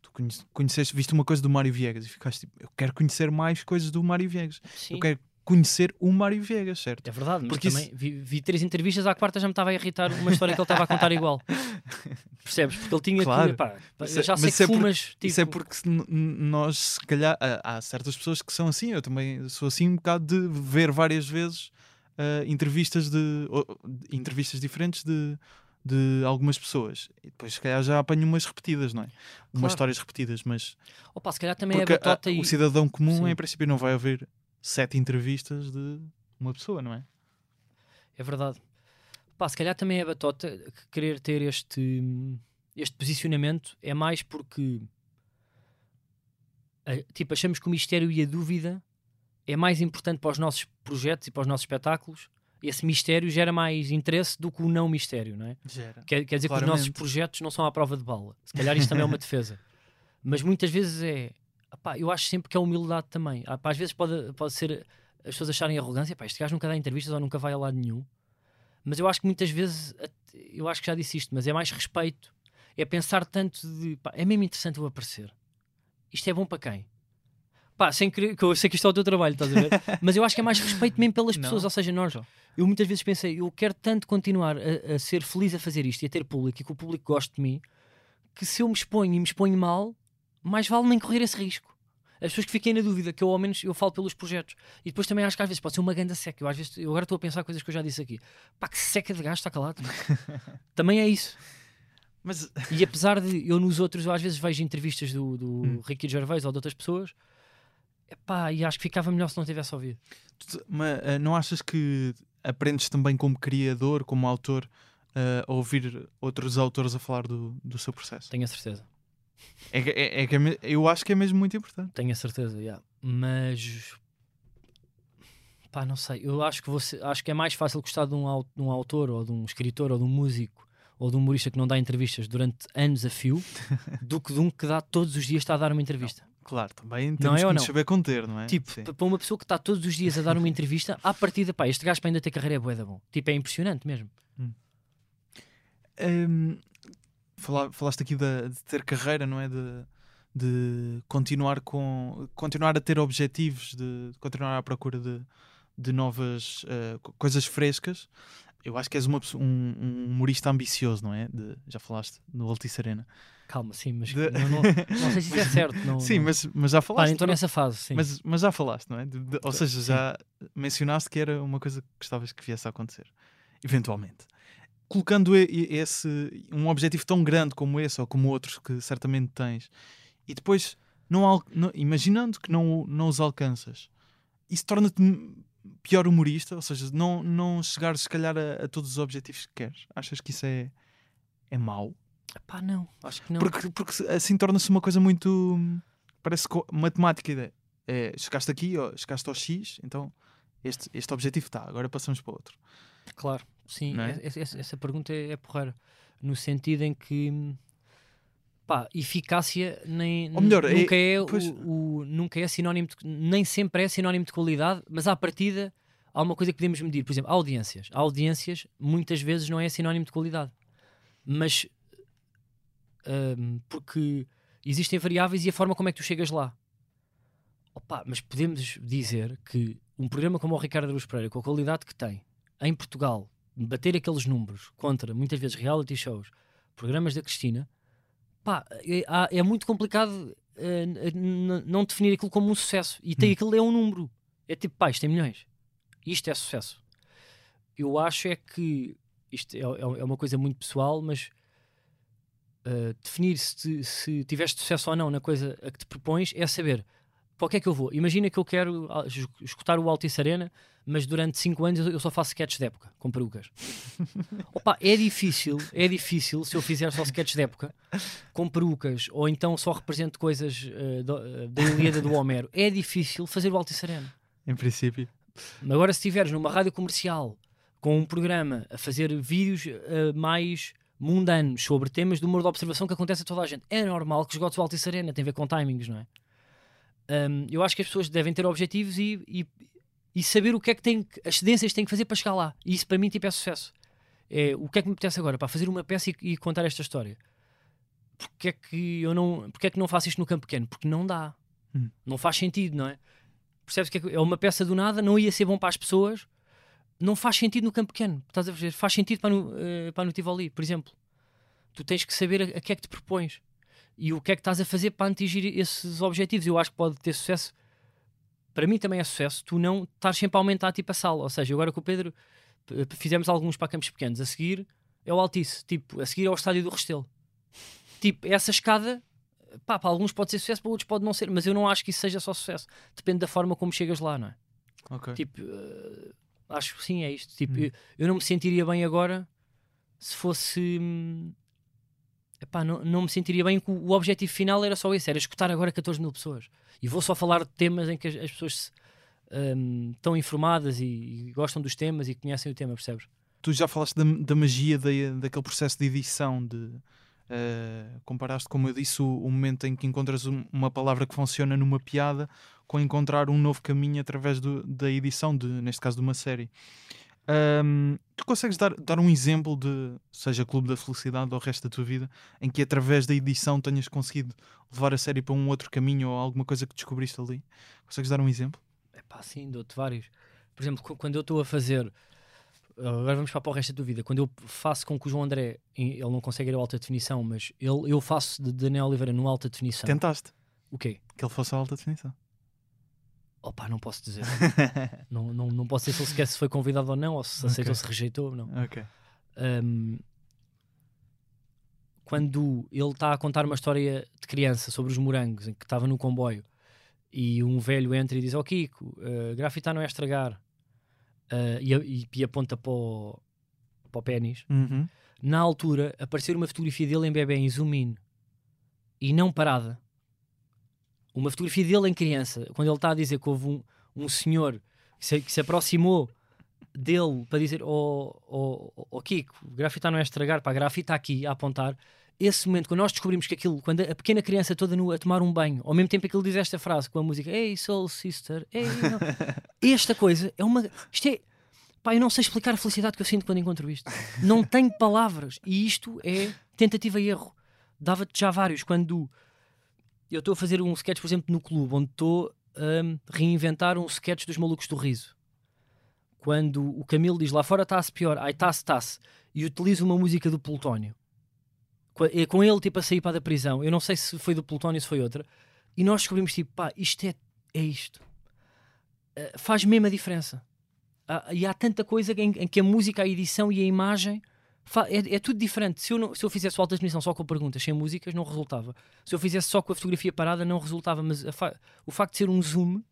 Tu conhe- conheceste, viste uma coisa do Mário Viegas e ficaste tipo, eu quero conhecer mais coisas do Mário Viegas. Sim, Eu quero conhecer o Mário Viegas, certo? é verdade, mas Porque também vi, vi três entrevistas, à quarta já me estava a irritar uma história que ele estava a contar igual. Percebes? Porque ele tinha Claro. que. Pá, Mas eu é- já sei que é fumas. Tipo, Isso é porque nós, se calhar, há, há certas pessoas que são assim. Eu também sou assim um bocado de ver várias vezes ah, entrevistas de, ou- de- entrevistas diferentes de, de algumas pessoas. E depois, se calhar, já apanho umas repetidas, não é? Umas Claro. histórias repetidas, mas Opa, se calhar também porque é batota a- e. o cidadão comum, Sim. em princípio, não vai haver sete entrevistas de uma pessoa, não é? É verdade. Pá, se calhar também é batota que querer ter este, este posicionamento é mais porque tipo, achamos que o mistério e a dúvida é mais importante para os nossos projetos e para os nossos espetáculos. Esse mistério gera mais interesse do que o não mistério, não é? Gera. Quer, quer dizer que os nossos Claramente. projetos não são à prova de bala. Se calhar isto também é uma defesa. Mas muitas vezes é. Apá, eu acho sempre que é humildade também. Ah, pá, às vezes pode, pode ser as pessoas acharem arrogância. Pá, este gajo nunca dá entrevistas ou nunca vai a lado nenhum. Mas eu acho que muitas vezes, eu acho que já disse isto, mas é mais respeito. É pensar tanto de. pá, é mesmo interessante eu aparecer. Isto é bom para quem? Pá, sem querer, que eu sei que isto é o teu trabalho, estás a ver? Mas eu acho que é mais respeito mesmo pelas Não. pessoas. Ou seja, nós, eu muitas vezes pensei, eu quero tanto continuar a, a ser feliz a fazer isto e a ter público e que o público goste de mim, que se eu me exponho e me exponho mal, mais vale nem correr esse risco. As pessoas que fiquem na dúvida, que eu ao menos eu falo pelos projetos. E depois também acho que às vezes pode ser uma ganda seca. Eu, às vezes, eu agora estou a pensar coisas que eu já disse aqui. Pá, que seca de gajo, está calado. também é isso. Mas E apesar de eu nos outros, eu às vezes vejo entrevistas do, do Hum. Ricky Gervais ou de outras pessoas, epá, e acho que ficava melhor se não tivesse ouvido. mas, ah, não achas que aprendes também como criador, como autor, ah, a ouvir outros autores a falar do, do seu processo? Tenho a certeza. É, é- é é eu acho que é mesmo muito importante. Tenho a certeza, yeah. mas pá, não sei. Eu acho que você, acho que é mais fácil gostar de um, de um autor ou de um escritor ou de um músico ou de um humorista que não dá entrevistas durante anos a fio do que de um que dá todos os dias está a dar uma entrevista. Claro, também Não temos é que ou não? saber conter, não é? Tipo, Sim. pa- para uma pessoa que está todos os dias a dar uma entrevista, à partida, pá, este gajo para ainda ter carreira é bué da bom. Tipo, é impressionante mesmo. Hum, fala- falaste aqui de, de ter carreira, não é? De, de continuar com continuar a ter objetivos, de continuar à procura de, de novas co- coisas frescas. Eu acho que és uma um, um humorista ambicioso, não é? De- já falaste no Altice Arena. Calma, sim, mas De- não, não- não sei se isso é certo. Não, Sim, mas, mas já Pá, falaste. então nessa fase, sim. mas, mas já falaste, não é? De- de- ou seja, Sim. já mencionaste que era uma coisa que gostavas que viesse a acontecer, eventualmente. Colocando esse, um objetivo tão grande como esse, ou como outros que certamente tens, e depois, não, não- imaginando que não, não os alcanças, isso torna-te pior humorista, ou seja, não, não chegares se calhar a, a todos os objetivos que queres. Achas que isso é, é mau? Pá, não, acho que não. Porque, porque assim torna-se uma coisa muito. Parece matemática. É, chegaste aqui, ó, chegaste ao X, então este, este objetivo está, agora passamos para outro. Claro, sim, é? essa, essa- pergunta é, é porreira. No sentido em que pá, eficácia nem melhor, é- nunca é, pois- o, o- nunca é sinónimo de, nem sempre é sinónimo de qualidade, mas à partida há uma coisa que podemos medir, por exemplo, audiências. Audiências muitas vezes não é sinónimo de qualidade, mas hum, porque existem variáveis e a forma como é que tu chegas lá. Opa, mas podemos dizer que um programa como o Ricardo Aruz Pereira, com a qualidade que tem em Portugal, bater aqueles números contra muitas vezes reality shows, programas da Cristina, pá, é, é muito complicado n- não definir aquilo como um sucesso. E tem Hum. aquilo é um número. É tipo, pá, isto tem milhões. Isto é sucesso. Eu acho é que isto é, é- é uma coisa muito pessoal, mas eh, definir se, te- se tiveste sucesso ou não na coisa a que te propões é saber para o que é que eu vou. Imagina que eu quero ah, es- escutar o Altice Arena, mas durante 5 anos eu- só faço sketches de época, com perucas. Opa, é difícil, é difícil se eu fizer só sketches de época, com perucas, ou então só represento coisas eh, da Ilíada do Homero. É difícil fazer o Altice Arena. Em princípio. Agora, se estiveres numa rádio comercial com um programa a fazer vídeos eh, mais mundanos sobre temas de humor de observação que acontece a toda a gente, é normal que esgotes o Altice Arena, tem a ver com timings, não é? Hum, eu acho que as pessoas devem ter objetivos e, e, e saber o que é que têm, as cedências têm que fazer para chegar lá. E isso para mim tipo, é sucesso. É, o que é que me apetece agora? Para fazer uma peça e, e contar esta história. Porque é que eu não, porque é que não faço isto no campo pequeno? Porque não dá. Hum. Não faz sentido, não é? Percebes que é que é uma peça do nada, não ia ser bom para as pessoas, não faz sentido no campo pequeno. Estás a ver? Faz sentido para no, eh, para no Tivoli, por exemplo. Tu tens que saber a, a que é que te propões e o que é que estás a fazer para atingir esses objetivos. Eu acho que pode ter sucesso. Para mim também é sucesso tu não estás sempre a aumentar tipo a sala. Ou seja, agora com o Pedro fizemos alguns para campos pequenos. A seguir é o Altice. Tipo, a seguir é o estádio do Restelo. Tipo, essa escada, pá, para alguns pode ser sucesso, para outros pode não ser. Mas eu não acho que isso seja só sucesso. Depende da forma como chegas lá, não é? Ok. Tipo, eh, acho que sim, é isto. Tipo, Hum. eu, eu não me sentiria bem agora se fosse. hum, Epá, não, não me sentiria bem que o, o objetivo final era só esse, era escutar agora 14 mil pessoas. E vou só falar de temas em que as, as pessoas se, hum, estão informadas e, e gostam dos temas e conhecem o tema, percebes? Tu já falaste da, da magia da, daquele processo de edição, de eh, comparaste, como eu disse, o, o momento em que encontras um- uma palavra que funciona numa piada com encontrar um novo caminho através do- da edição, de, neste caso de uma série. Ahm, tu consegues dar, dar um exemplo de, seja Clube da Felicidade ou o resto da tua vida, em que através da edição tenhas conseguido levar a série para um outro caminho ou alguma coisa que descobriste ali? Consegues dar um exemplo? Epá, sim, dou-te vários. Por exemplo, qu- quando eu estou a fazer. Agora vamos para, o resto da tua vida. Quando eu faço com que o João André, ele não consegue ir a alta definição, mas ele, eu faço de Daniel Oliveira no alta definição. Tentaste O quê? que ele fosse a alta definição. Opa, não posso dizer. não, não, não posso dizer se ele sequer se foi convidado ou não, ou se aceitou ou se rejeitou. Não. ok. Um, quando ele está a contar uma história de criança sobre os morangos, em que estava no comboio, e um velho entra e diz: Ó oh, Kiko, uh, grafitar não é estragar, uh, e, e, aponta para o, para o pênis. Uhum. Na altura, apareceu uma fotografia dele em bebê em zoom in e não parada. Uma fotografia dele em criança, quando ele está a dizer que houve um, um senhor que se, que se aproximou dele para dizer: Ó oh, oh, oh, Kiko, grafitar não é estragar, para a grafita aqui a apontar. Esse momento, quando nós descobrimos que aquilo, quando a pequena criança toda nua a tomar um banho, ao mesmo tempo que ele diz esta frase com a música: Hey, Soul Sister, hey, esta coisa é uma. Isto é. Pá, eu não sei explicar a felicidade que eu sinto quando encontro isto. Não tenho palavras. E isto é tentativa e erro. Dava-te já vários. Quando eu estou a fazer um sketch, por exemplo, no clube, onde estou a reinventar um sketch dos malucos do riso quando o Camilo diz lá fora está-se pior, ai está-se, está-se, e utiliza uma música do Plutónio, com ele tipo a sair para da prisão, eu não sei se foi do Plutónio ou se foi outra, e nós descobrimos tipo, pá, isto é, é isto. Uh, faz mesmo a diferença. Uh, e há tanta coisa em, em, que a música, a edição e a imagem é, é, tudo diferente. Se eu, não, se eu fizesse alta definição só com perguntas, sem músicas, não resultava. Se eu fizesse só com a fotografia parada, não resultava. Mas fa o facto de ser um zoom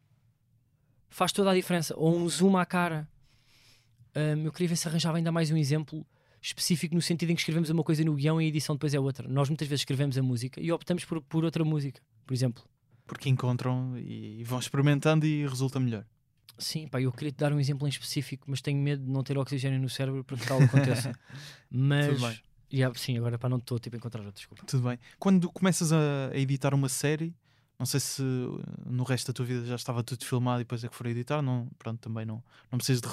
faz toda a diferença. Ou um zoom à cara um, eu queria ver se arranjava ainda mais um exemplo específico no sentido em que escrevemos uma coisa no guião e a edição depois é outra. Nós muitas vezes escrevemos a música e optamos por, por outra música, por exemplo. Porque encontram e vão experimentando e resulta melhor. Sim, pá, eu queria te dar um exemplo em específico, mas tenho medo de não ter oxigênio no cérebro para que tal aconteça. mas. Tudo bem. Yeah, sim, agora para não estou tipo, a encontrar outra desculpa. Tudo bem. Quando começas a, a editar uma série, não sei se no resto da tua vida já estava tudo filmado e depois é que for editar. Não, pronto, também não, não precisas de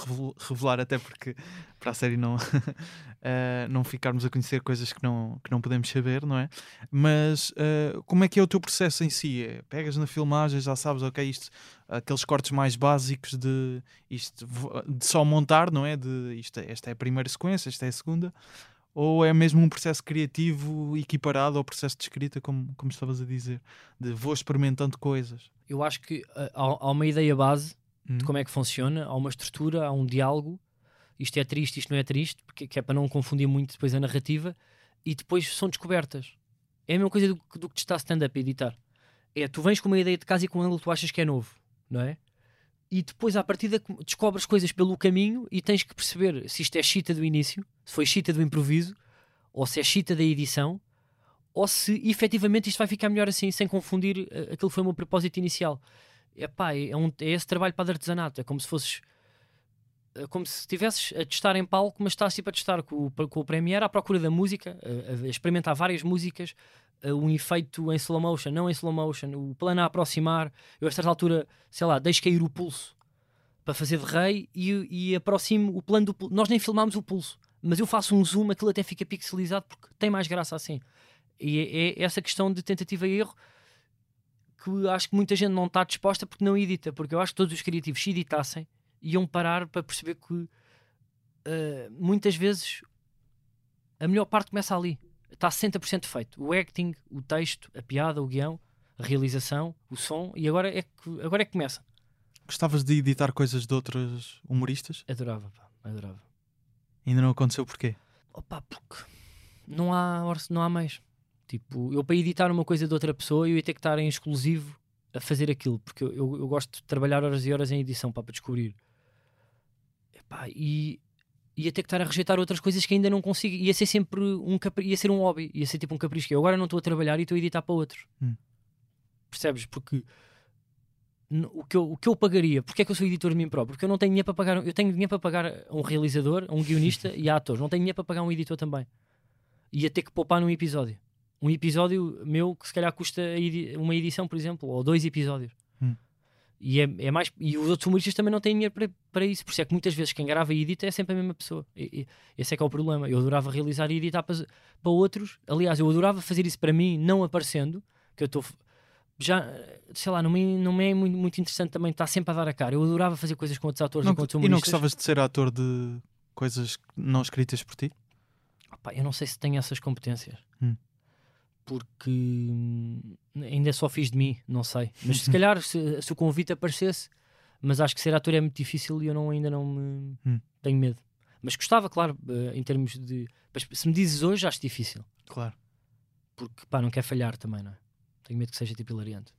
revelar, até porque para a série não, uh, não ficarmos a conhecer coisas que não, que não podemos saber, não é? Mas uh, como é que é o teu processo em si? É, pegas na filmagem, já sabes, ok, isto, aqueles cortes mais básicos de isto de só montar, não é? De isto, esta é a primeira sequência, esta é a segunda ou é mesmo um processo criativo equiparado ao processo de escrita, como, como estavas a dizer, de vou experimentando coisas? Eu acho que uh, há, há, uma ideia base hum. de como é que funciona, há uma estrutura, há um diálogo. Isto é triste, isto não é triste, porque que é para não confundir muito depois a narrativa, e depois são descobertas. É a mesma coisa do, do que te está stand-up a editar. É, tu vens com uma ideia de casa e com um ângulo que tu achas que é novo, não é? E depois à partida descobres coisas pelo caminho e tens que perceber se isto é chita do início, se foi chita do improviso, ou se é chita da edição, ou se efetivamente isto vai ficar melhor assim, sem confundir eh, aquilo que foi o meu propósito inicial. Epá, é, um, é esse trabalho para de artesanato, é como se fosses é como se estivesses a testar em palco, mas estás tipo a testar com o, com o Premiere à procura da música, a, a experimentar várias músicas, um efeito em slow motion, não em slow motion, o plano a aproximar. Eu, a certa altura, sei lá, deixo cair o pulso para fazer de rei e, e aproximo o plano do pulso. Nós nem filmámos o pulso, mas eu faço um zoom, aquilo até fica pixelizado porque tem mais graça assim. E é, é essa questão de tentativa e erro que acho que muita gente não está disposta porque não edita, porque eu acho que todos os criativos se editassem iam parar para perceber que uh, muitas vezes a melhor parte começa ali está 60% feito. O acting, o texto, a piada, o guião, a realização, o som, e agora é que, agora é que começa. Gostavas de editar coisas de outros humoristas? Adorava, pá, adorava. Ainda não aconteceu porquê? Opa, porque não há, não há mais. Tipo, eu para editar uma coisa de outra pessoa eu ia ter que estar em exclusivo a fazer aquilo, porque eu, eu, eu gosto de trabalhar horas e horas em edição pá, para descobrir. Epá, e ia ter que estar a rejeitar outras coisas que ainda não consigo. Ia ser sempre um ia ser um hobby, ia ser tipo um capricho que eu agora não estou a trabalhar e estou a editar para outros. Hum. Percebes? Porque o que, eu, o que eu pagaria, porque é que eu sou editor de mim próprio? Porque eu não tenho dinheiro para pagar, eu tenho dinheiro para pagar a um realizador, a um guionista e a atores, não tenho dinheiro para pagar um editor também. Ia ter que poupar num episódio. Um episódio meu que se calhar custa uma edição, por exemplo, ou dois episódios. E, é, é, mais, e os outros humoristas também não têm dinheiro para, para isso. Por isso é que muitas vezes quem grava e edita é sempre a mesma pessoa. E, e, esse é que é o problema. Eu adorava realizar e editar para, para outros. Aliás, eu adorava fazer isso para mim, não aparecendo. Que eu estou. Já, sei lá, não me, não me é muito, muito interessante também estar sempre a dar a cara. Eu adorava fazer coisas com outros atores não, e com outros humoristas. E não gostavas de ser ator de coisas não escritas por ti? Opa, eu não sei se tenho essas competências. Hum porque hum, ainda só fiz de mim, não sei. Mas se calhar se, se, o convite aparecesse, mas acho que ser ator é muito difícil e eu não, ainda não me hum. tenho medo. Mas gostava, claro, eh, em termos de. Se me dizes hoje, acho difícil. Claro. porque pá, não quer falhar também, não é? Tenho medo que seja tipo hilariante.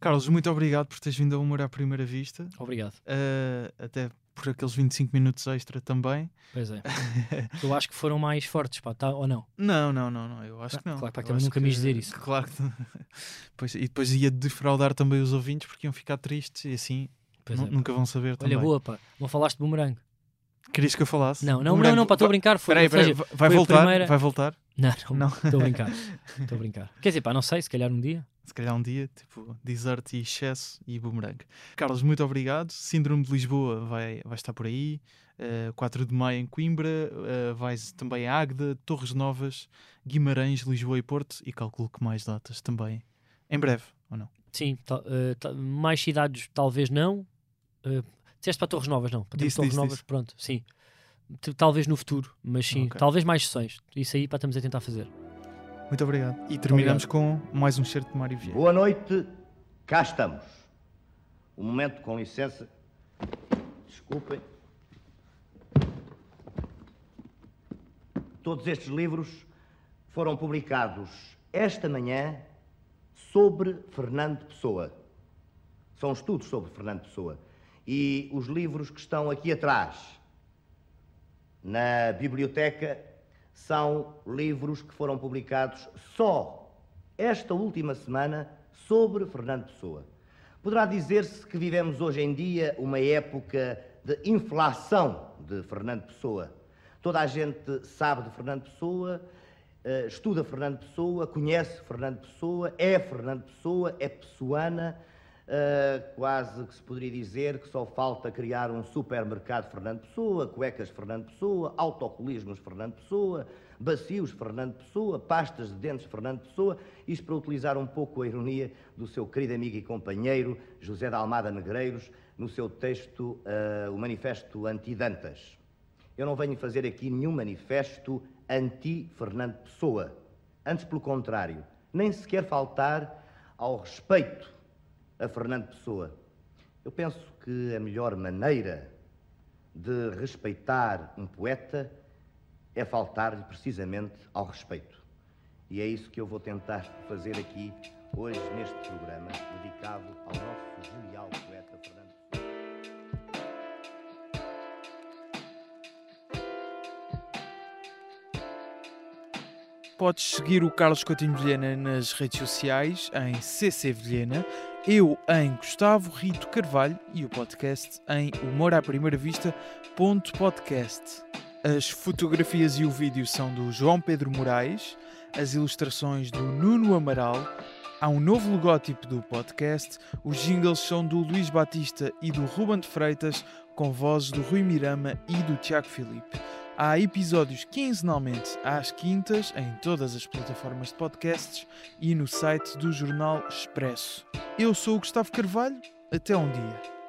Carlos, muito obrigado por teres vindo a Humor à Primeira Vista. Obrigado. Uh, até por aqueles 25 minutos extra também. Pois é. eu acho que foram mais fortes, pá, tá, ou não? Não, não, não, não. Eu acho que não. Claro, pá, Eu também nunca me dizer isso. Claro que pois, E depois ia defraudar também os ouvintes porque iam ficar tristes e assim é, nunca vão saber também. Olha, boa, pá. Não falaste de boomerang? Querias que eu falasse? Não, não, Boomerang, não, não, pá, estou a brincar. Foi, Peraí, peraí, seja, va- vai voltar? primeira- Vai voltar? Não, Não. estou a brincar. Estou a brincar. Quer dizer, pá, não sei, se calhar um dia. Se calhar um dia, tipo, desert e excesso e boomerang. Carlos, muito obrigado. Síndrome de Lisboa vai, vai estar por aí. Uh, 4 de maio em Coimbra. Uh, vais também a Águeda, Torres Novas, Guimarães, Lisboa e Porto. E calculo que mais datas também. Em breve, ou não? Sim, eh, tal- mais cidades talvez não. Uh, disseste para Torres Novas, não? Para Disse, Torres disse, Novas, disse. pronto, sim. Talvez no futuro, mas sim, Ok. talvez mais sessões. Isso aí, pá, estamos a tentar fazer. Muito obrigado. E terminamos com mais um certo de Mário Vieira. Boa noite, cá estamos. Um momento, com licença. Desculpem. Todos estes livros foram publicados esta manhã sobre Fernando Pessoa. São estudos sobre Fernando Pessoa. E os livros que estão aqui atrás, na biblioteca, são livros que foram publicados só esta última semana sobre Fernando Pessoa. Poderá dizer-se que vivemos hoje em dia uma época de inflação de Fernando Pessoa. Toda a gente sabe de Fernando Pessoa, eh, estuda Fernando Pessoa, conhece Fernando Pessoa, é Fernando Pessoa, é pessoana, Uh, quase que se poderia dizer que só falta criar um supermercado Fernando Pessoa, cuecas Fernando Pessoa, autocolismos Fernando Pessoa, bacios Fernando Pessoa, pastas de dentes Fernando Pessoa, isto para utilizar um pouco a ironia do seu querido amigo e companheiro José de Almada Negreiros no seu texto uh, O Manifesto Anti-Dantas. Eu não venho fazer aqui nenhum manifesto anti-Fernando Pessoa. Antes, pelo contrário, nem sequer faltar ao respeito a Fernando Pessoa. Eu penso que a melhor maneira de respeitar um poeta é faltar-lhe precisamente ao respeito. E é isso que eu vou tentar fazer aqui hoje neste programa dedicado ao nosso genial poeta Fernando Pessoa. Podes seguir o Carlos Coutinho Vilhena nas redes sociais em CC Vilhena, eu em Gustavo Rito Carvalho e o podcast em humor à primeira vista podcast. As fotografias e o vídeo são do João Pedro Moraes, as ilustrações do Nuno Amaral, há um novo logótipo do podcast, os jingles são do Luís Batista e do Ruben de Freitas, com vozes do Rui Mirama e do Tiago Filipe. Há episódios quinzenalmente às quintas em todas as plataformas de podcasts e no site do Jornal Expresso. Eu sou o Gustavo Carvalho. Até um dia.